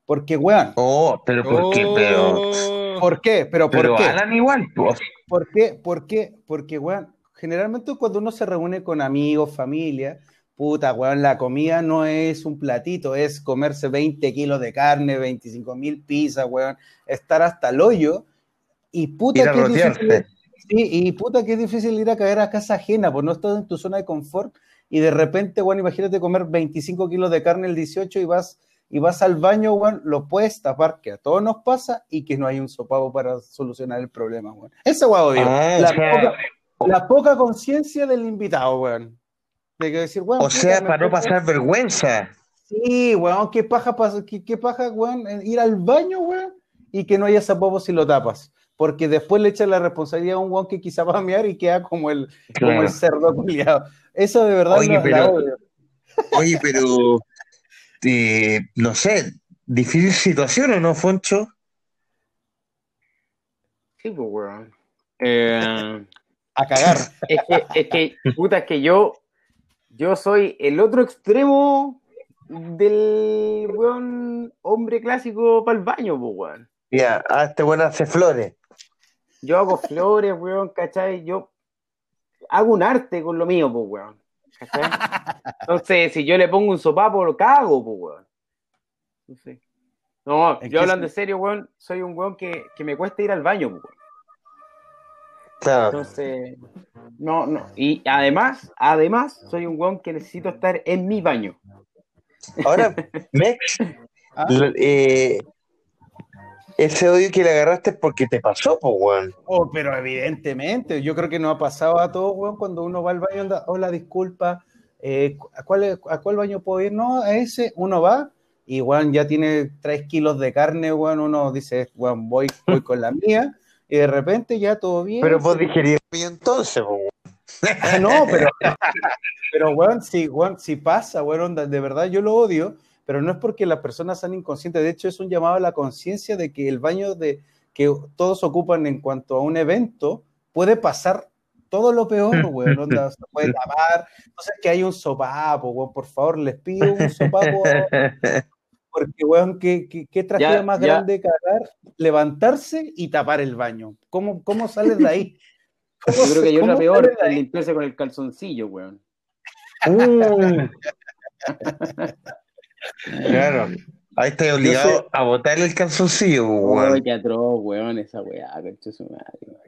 Porque, weón, Oh, pero ¿por qué? Pero, Oh. ¿por qué? Pero ¿por pero qué? Alan igual, pues. ¿Por qué? ¿Por qué? Porque, weón, generalmente cuando uno se reúne con amigos, familia, puta, weón, la comida no es un platito, es comerse 20 kilos de carne, 25 mil pizzas, weón, estar hasta el hoyo. Y puta, que difícil, sí, y puta que es difícil ir a caer a casa ajena, pues no estás en tu zona de confort y de repente, weón, imagínate comer 25 kilos de carne el 18 y vas, y vas al baño, weón, lo puedes tapar, que a todos nos pasa y que no hay un sopapo para solucionar el problema, weón. Ese weón. Ah, la, poca, la poca conciencia del invitado, weón. De que decir, weón, O puta, sea, para no pasar vergüenza. Sí, weón, qué paja, qué, qué paja, weón, ir al baño, weón, y que no haya sopapo si lo tapas. Porque después le echan la responsabilidad a un weón que quizá va a mear y queda como el, como el cerdo culiado. Eso de verdad Oye, no, la pero-. Oye, pero eh, no sé, difícil situación o no, Foncho? Sí, pues, weón. Eh, A cagar. es que, es que, puta, es que yo, yo soy el otro extremo del weón hombre clásico para el baño, pues, weón. Ya, ah, este bueno hace flores. Yo hago flores, weón, ¿cachai? Yo hago un arte con lo mío, pues, weón. ¿Cachai? Entonces, si yo le pongo un sopapo, lo cago, pues, weón. No sé. No, ¿En yo hablando en serio, weón, soy un weón que, que me cuesta ir al baño, pues, weón. Claro. Entonces, no, no. Y además, además, soy un weón que necesito estar en mi baño. Ahora, Mex, Ah, eh, ese odio que le agarraste es porque te pasó, pues, weón. oh, pero evidentemente, yo creo que nos ha pasado a todos, weón, cuando uno va al baño, anda, hola, disculpa, eh, ¿a, cuál, ¿a cuál baño puedo ir? No, a ese, uno va y, weón, ya tiene tres kilos de carne, weón, uno dice, weón, voy, voy con la mía, y de repente ya todo bien. Pero vos digerías bien entonces, weón. Ah, no, pero, pero weón, si, weón, si pasa, weón, de verdad yo lo odio, pero no es porque las personas sean inconscientes, de hecho es un llamado a la conciencia de que el baño de, que todos ocupan en cuanto a un evento puede pasar todo lo peor, weón, onda, se puede tapar, entonces que hay un sopapo, weón, por favor, les pido un sopapo, porque, weón, qué, qué, qué tragedia Ya, más ya. grande cagar, levantarse y tapar el baño, ¿cómo, cómo sales de ahí? Yo creo que hay otra ¿Cómo peor, limpiarse con el calzoncillo, weón. Uh. Claro. Ahí estás obligado Yo sé- a botar el calzoncillo, pues, Uy, weón. qué atroz, weón, esa weá.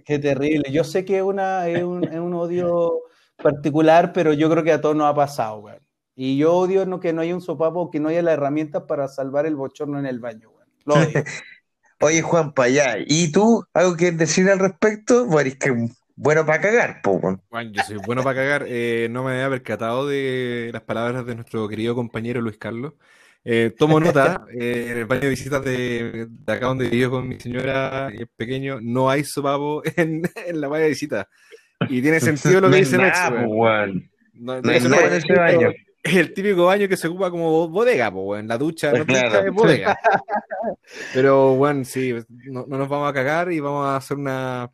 Qué terrible. Yo sé que una, es, un, es un odio particular, pero yo creo que a todos nos ha pasado, weón. Y yo odio no, que no haya un sopapo, que no haya la herramienta para salvar el bochorno en el baño, weón. Lo odio. Oye, Juan, para allá. ¿Y tú algo que decir al respecto? Bueno, es que bueno para cagar, po, weón. Juan, yo soy bueno para cagar. eh, no me había percatado de las palabras de nuestro querido compañero Luis Carlos. Eh, tomo nota, eh, en el baño de visitas de, de acá donde vivo con mi señora y el pequeño, no hay sopapo en, en la baño de visitas. Y tiene sentido lo No que dice weón. No- No nada no en el típico baño que se ocupa como bodega, po, weón. La ducha no Claro. es bodega. Pero, bueno, sí, no, no nos vamos a cagar y vamos a hacer una,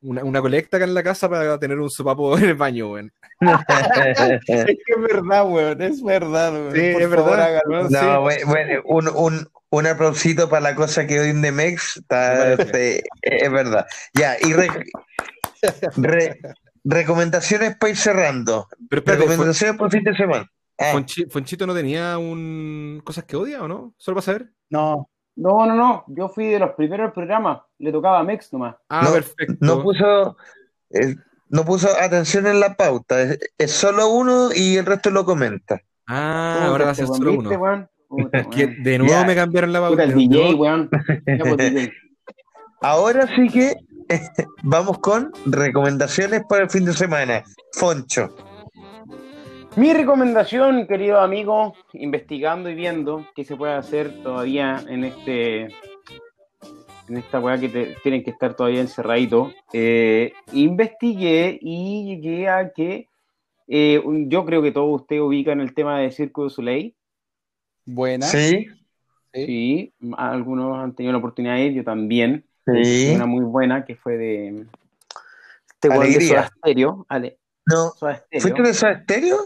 una, una colecta acá en la casa para tener un sopapo en el baño, weón. es que es verdad, weón. Es verdad, weón. Sí, Por es favor, verdad. hágalo. No, sí. bueno, bueno, un, un, un aplausito para la cosa que hoy en Demex está, este, es verdad. Ya, y re- re- recomendaciones para ir cerrando. Pero espérate, Fon- Recomendaciones por fin de semana. Fonchi- Fonchito no tenía un cosas que odia o no? Solo para saber. No, No, no, no. Yo fui de los primeros del programa. Le tocaba a Mex nomás. Ah, No, perfecto. no puso, eh, no puso atención en la pauta. Es, es solo uno y el resto lo comenta. Ah, ahora va a ser solo ¿viste, uno. weón? Puta, Que weón. de nuevo Ya. me cambiaron la pauta. Puta, el de DJ, nuevo- weón. Ya, pues. Ahora sí que vamos con recomendaciones para el fin de semana. Foncho. Mi recomendación, querido amigo, investigando y viendo qué se puede hacer todavía en este en esta weá que te- tienen que estar todavía encerraditos, eh, investigué y llegué a que eh, yo creo que todos ustedes ubican el tema de Circo du Soleil. buena. Sí, Sí. Algunos han tenido la oportunidad de ir, yo también. sí. Una muy buena que fue de este weón de Alegría. Soda Stereo. Ale, No. Soda Stereo. ¿Fuiste de Soda Estéreo?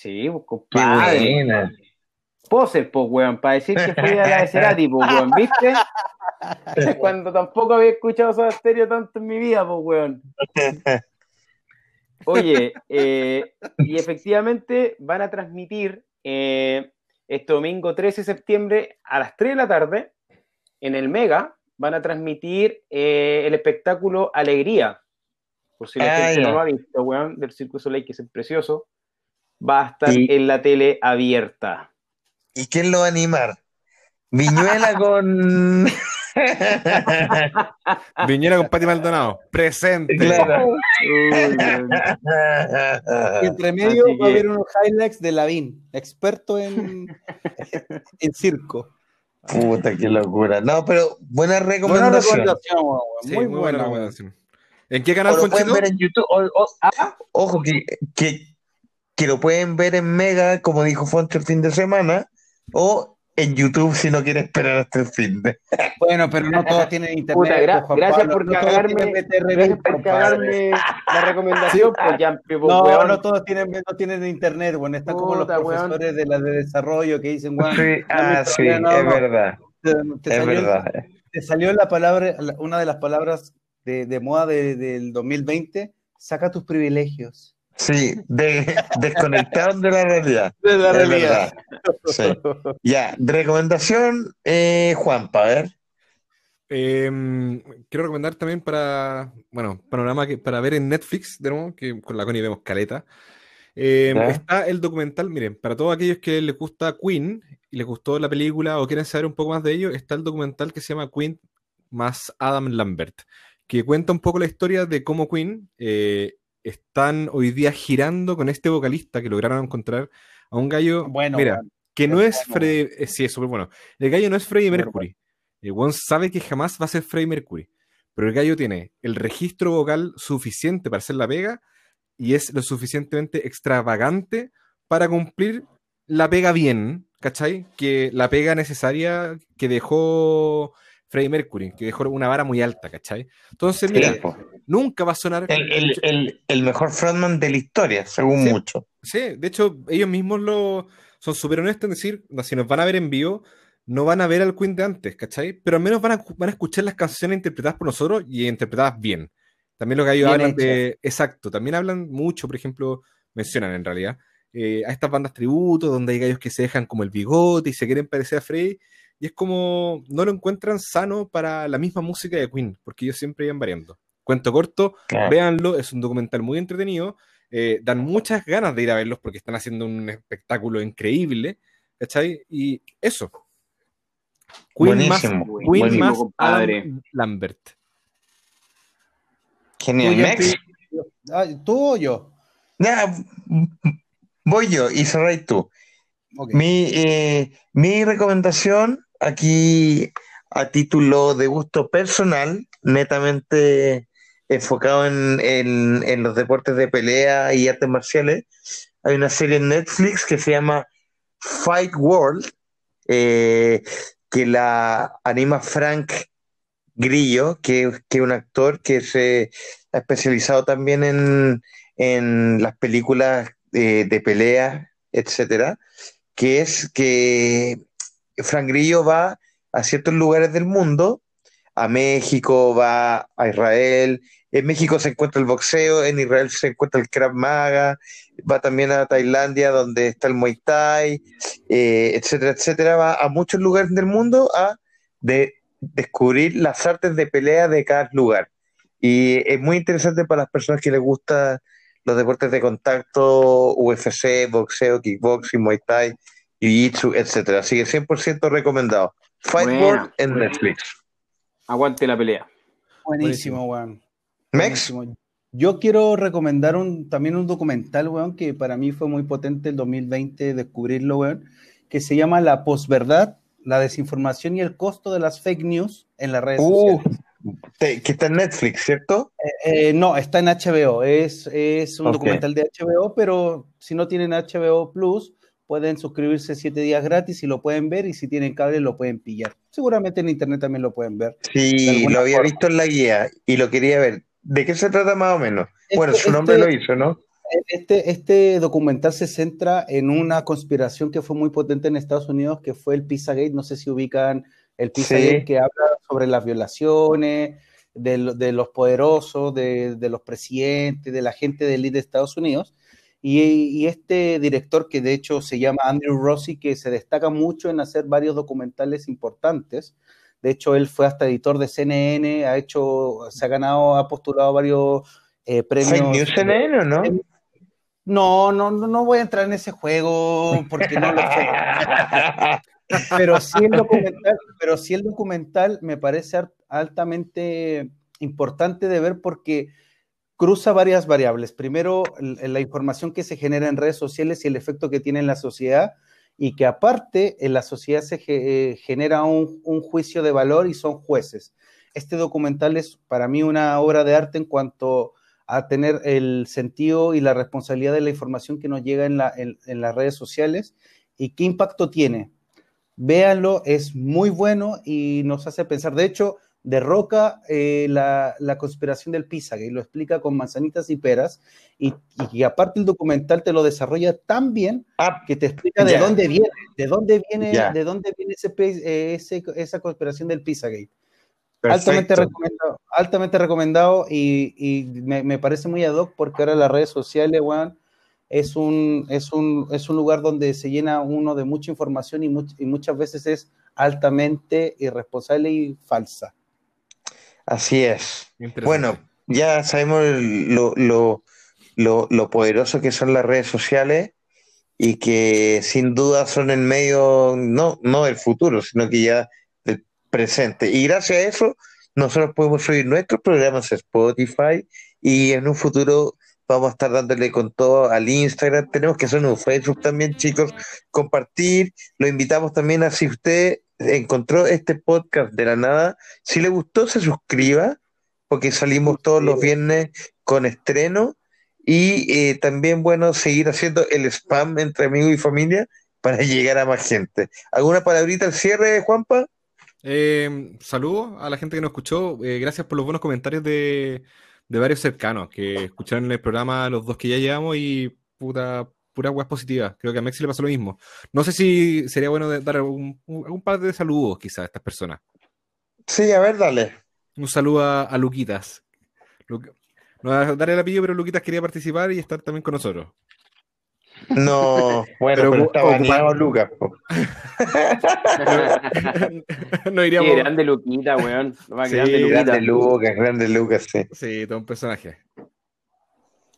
Sí, pues, Qué compadre. buena. Poser, pues, weón, para decir que fui a la de Cerati, pues, weón, ¿viste? Cuando tampoco había escuchado Soda Stereo tanto en mi vida, pues, weón. Oye, eh, y efectivamente van a transmitir eh, este domingo 13 de septiembre a las 3 de la tarde en el Mega, van a transmitir eh, el espectáculo Alegría. Por si la Ah, gente no lo ha visto, weón, del Circo Soleil, que es precioso, va a estar Y- en la tele abierta. ¿Y quién lo va a animar? Viñuela con. Viñera con Pati Maldonado. Presente. Claro. Y entre medio va a haber unos highlights de Lavín, experto en, en circo. Puta, qué locura. No, pero buena Buena recomendación. recomendación, weón. Sí, muy, muy buena. buena recomendación. ¿En qué O canal, lo pueden ver en YouTube. O- o- ojo, que, que, que lo pueden ver en Mega, como dijo Foncho el fin de semana, o en YouTube si no quiere esperar hasta el fin de. Bueno, pero no todos tienen internet. Puta, gra- pues, Juan gracias Pablo, por no cagarme, Gracias por cagarme la recomendación, pues, ya, pues, No, weón. no todos tienen, no tienen internet, bueno, están como los weón. profesores de la de desarrollo que dicen, bueno, Sí, ah, sí, es verdad. te, te Es salió, verdad. te salió la palabra, la- una de las palabras de, de moda de- del 2020, saca tus privilegios. Sí, de, desconectados de la realidad. De la realidad. Sí. Ya, recomendación, eh, Juanpa, a ver. Eh, quiero recomendar también para, bueno, panorama que, para ver en Netflix, de nuevo, que con la Connie vemos caleta. Eh, Ya. está el documental, miren, para todos aquellos que les gusta Queen y les gustó la película o quieren saber un poco más de ello, está el documental que se llama Queen más Adam Lambert, que cuenta un poco la historia de cómo Queen eh, están hoy día girando con este vocalista que lograron encontrar a un gallo, Bueno, mira, que no es bueno, Freddie, eh, sí, es súper bueno. El gallo no es Freddie Mercury. El weón sabe que jamás va a ser Freddie Mercury. Pero el gallo tiene el registro vocal suficiente para hacer la pega y es lo suficientemente extravagante para cumplir la pega bien, ¿cachai? Que la pega necesaria que dejó Freddie Mercury, que dejó una vara muy alta, ¿cachai? Entonces, mira, Sí, nunca va a sonar. el, el, el, el mejor frontman de la historia, según Sí. mucho. Sí, de hecho, ellos mismos lo son súper honestos en decir, si nos van a ver en vivo, no van a ver al Queen de antes, ¿cachai? Pero al menos van a, van a escuchar las canciones interpretadas por nosotros y interpretadas bien. También lo que ellos Bien hablan de. Exacto, también hablan mucho, por ejemplo, mencionan en realidad, eh, a estas bandas tributo, donde hay gallos que se dejan como el bigote y se quieren parecer a Freddy. Y es como, no lo encuentran sano para la misma música de Queen, porque ellos siempre iban variando. Cuento corto, Claro. véanlo, es un documental muy entretenido. eh, dan muchas ganas de ir a verlos porque están haciendo un espectáculo increíble, ¿cachai? Y eso. Queen más, Buenísimo, Queen buenísimo, más. Adam Lambert. Genial. Ah, ¿Tú o yo? voy yo y cerráis tú. Mi, eh, mi recomendación aquí a título de gusto personal, netamente enfocado en, en- los deportes de pelea y artes marciales, hay una serie en Netflix que se llama Fight World, eh, que la anima Frank Grillo, que, es un actor que se ha especializado también en, en las películas eh, de pelea, etcétera que es que Frank Grillo va a ciertos lugares del mundo, a México, va a Israel, en México se encuentra el boxeo, en Israel se encuentra el Krav Maga, va también a Tailandia donde está el Muay Thai, eh, etcétera, etcétera, va a muchos lugares del mundo a de- descubrir las artes de pelea de cada lugar. Y es muy interesante para las personas que les gustan los deportes de contacto, UFC, boxeo, kickboxing, Muay Thai, Jiu-Jitsu, etcétera. Así que 100% recomendado. Fight Buena, World en. Netflix. Aguante la pelea. Buenísimo, weón. Mex, Buenísimo. Yo quiero recomendar un, también un documental, weón, que para mí fue muy potente el 2020 descubrirlo, weón, que se llama La posverdad, la desinformación y el costo de las fake news en las redes Uh, sociales. te- que está en Netflix, ¿cierto? Eh, no, está en HBO, es, es un documental de HBO, pero si no tienen HBO Plus, pueden suscribirse siete días gratis y lo pueden ver, y si tienen cable lo pueden pillar. Seguramente en internet también lo pueden ver. Sí, lo había forma. visto en la guía y lo quería ver. ¿De qué se trata más o menos? Bueno, Este- su nombre este- lo hizo, ¿no? Este, este documental se centra en una conspiración que fue muy potente en Estados Unidos, que fue el Pizzagate. No sé si ubican el Pizzagate, Sí. que habla sobre las violaciones de, lo- de los poderosos, de, de los presidentes, de la gente de élite de Estados Unidos. Y, y este director, que de hecho se llama Andrew Rossi, que se destaca mucho en hacer varios documentales importantes. De hecho, él fue hasta editor de CNN, ha hecho, se ha ganado, ha postulado varios eh, premios. ¿Fake News CNN o no? No, no, no, voy a entrar en ese juego porque no lo sé. Pero sí el documental, pero sí el documental me parece ar- altamente importante de ver porque cruza varias variables. Primero, l- la información que se genera en redes sociales y el efecto que tiene en la sociedad, y que aparte en la sociedad se eh, genera un, juicio de valor y son jueces. Este documental es para mí una obra de arte en cuanto a tener el sentido y la responsabilidad de la información que nos llega en- en las redes sociales y qué impacto tiene. Véanlo, es muy bueno y nos hace pensar. De hecho, derroca eh, la, la conspiración del Pizzagate, lo explica con manzanitas y peras, y, y aparte el documental te lo desarrolla tan bien Ah, que te explica de dónde viene, de dónde viene, de dónde viene ese, eh, ese- esa conspiración del Pizzagate. Altamente recomendado, altamente recomendado y, y me, me parece muy ad hoc porque ahora las redes sociales, weón, es un, es un, es un lugar donde se llena uno de mucha información y, much- y muchas veces es altamente irresponsable y falsa. Así es. Bueno, ya sabemos lo, lo, lo, lo poderoso que son las redes sociales y que sin duda son el medio, no, no del futuro, sino que ya del presente. Y gracias a eso, nosotros podemos subir nuestros programas a Spotify y en un futuro vamos a estar dándole con todo al Instagram. Tenemos que hacer un Facebook también, chicos, compartir. Lo invitamos también a si usted encontró este podcast de la nada, si le gustó, se suscriba, porque salimos todos los viernes con estreno. Y eh, también, bueno, seguir haciendo el spam entre amigos y familia para llegar a más gente. ¿Alguna palabrita al cierre, Juanpa? Eh, saludos a la gente que nos escuchó. eh, gracias por los buenos comentarios de, de varios cercanos que escucharon el programa, los dos que ya llevamos y puta, pura weas positivas. Creo que a Mexi le pasó lo mismo. No sé si sería bueno de- dar algún, par de saludos quizás a estas personas. Sí, a ver, dale. Un saludo a, a Luquitas. Lu- no voy a dar el apellido, pero Luquitas quería participar y estar también con nosotros. No, bueno, Pero pero, ocupando- Lucas. no Qué iríamos. grande Luquita, weón. Sí, grande Luquita. Grande Lucas, grande Lucas, sí. Sí, todo un personaje.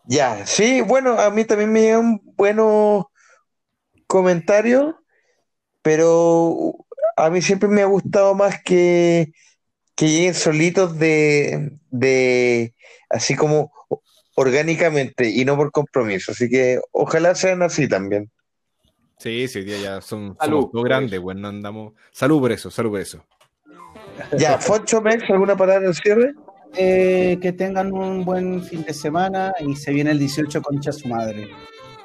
Ya, sí, bueno, a mí también me llegan buenos comentarios, pero a mí siempre me ha gustado más que, que lleguen solitos de, de así como orgánicamente y no por compromiso. Así que ojalá sean así también. Sí, sí, ya son Salud. somos dos grandes, bueno, andamos. Salud por eso, salud por eso. Ya, Foncho Mex, ¿alguna palabra al cierre? Eh, que tengan un buen fin de semana y se viene el 18 concha su madre.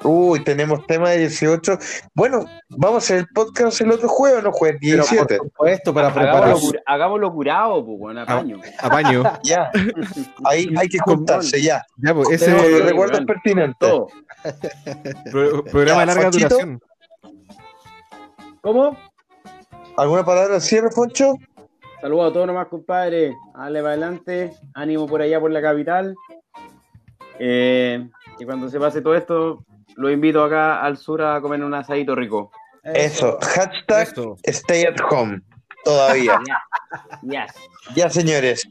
Uy, tenemos tema de 18. Bueno, vamos a hacer el podcast el otro jueves, ¿no? Jueves Pero 17. por supuesto, para preparar. Hagámoslo, cura- hagámoslo curado, pues, bueno, apaño. Apaño. Ya, ahí hay que juntarse, ya. Ya, pues, ese weón. pertinentes. Todo. pro- programa de Ya, larga Fonchito. duración. ¿Cómo? ¿Alguna palabra al cierre, Foncho? Saludos a todos nomás, compadre. Dale para adelante. Ánimo por allá, por la capital. Eh, y cuando se pase todo esto, lo invito acá al sur a comer un asadito rico. Eso, hashtag Eso. stay at home. Todavía. Yes. Ya, señores.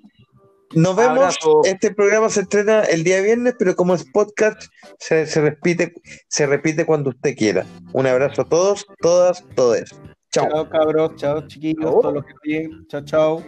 Nos vemos. Abrazo. Este programa se estrena el día viernes, pero como es podcast, se, se repite, se repite cuando usted quiera. Un abrazo a todos, todas, todes. Chao. Chao, cabros. Chao, chiquillos. Todos los que. Chao, chao.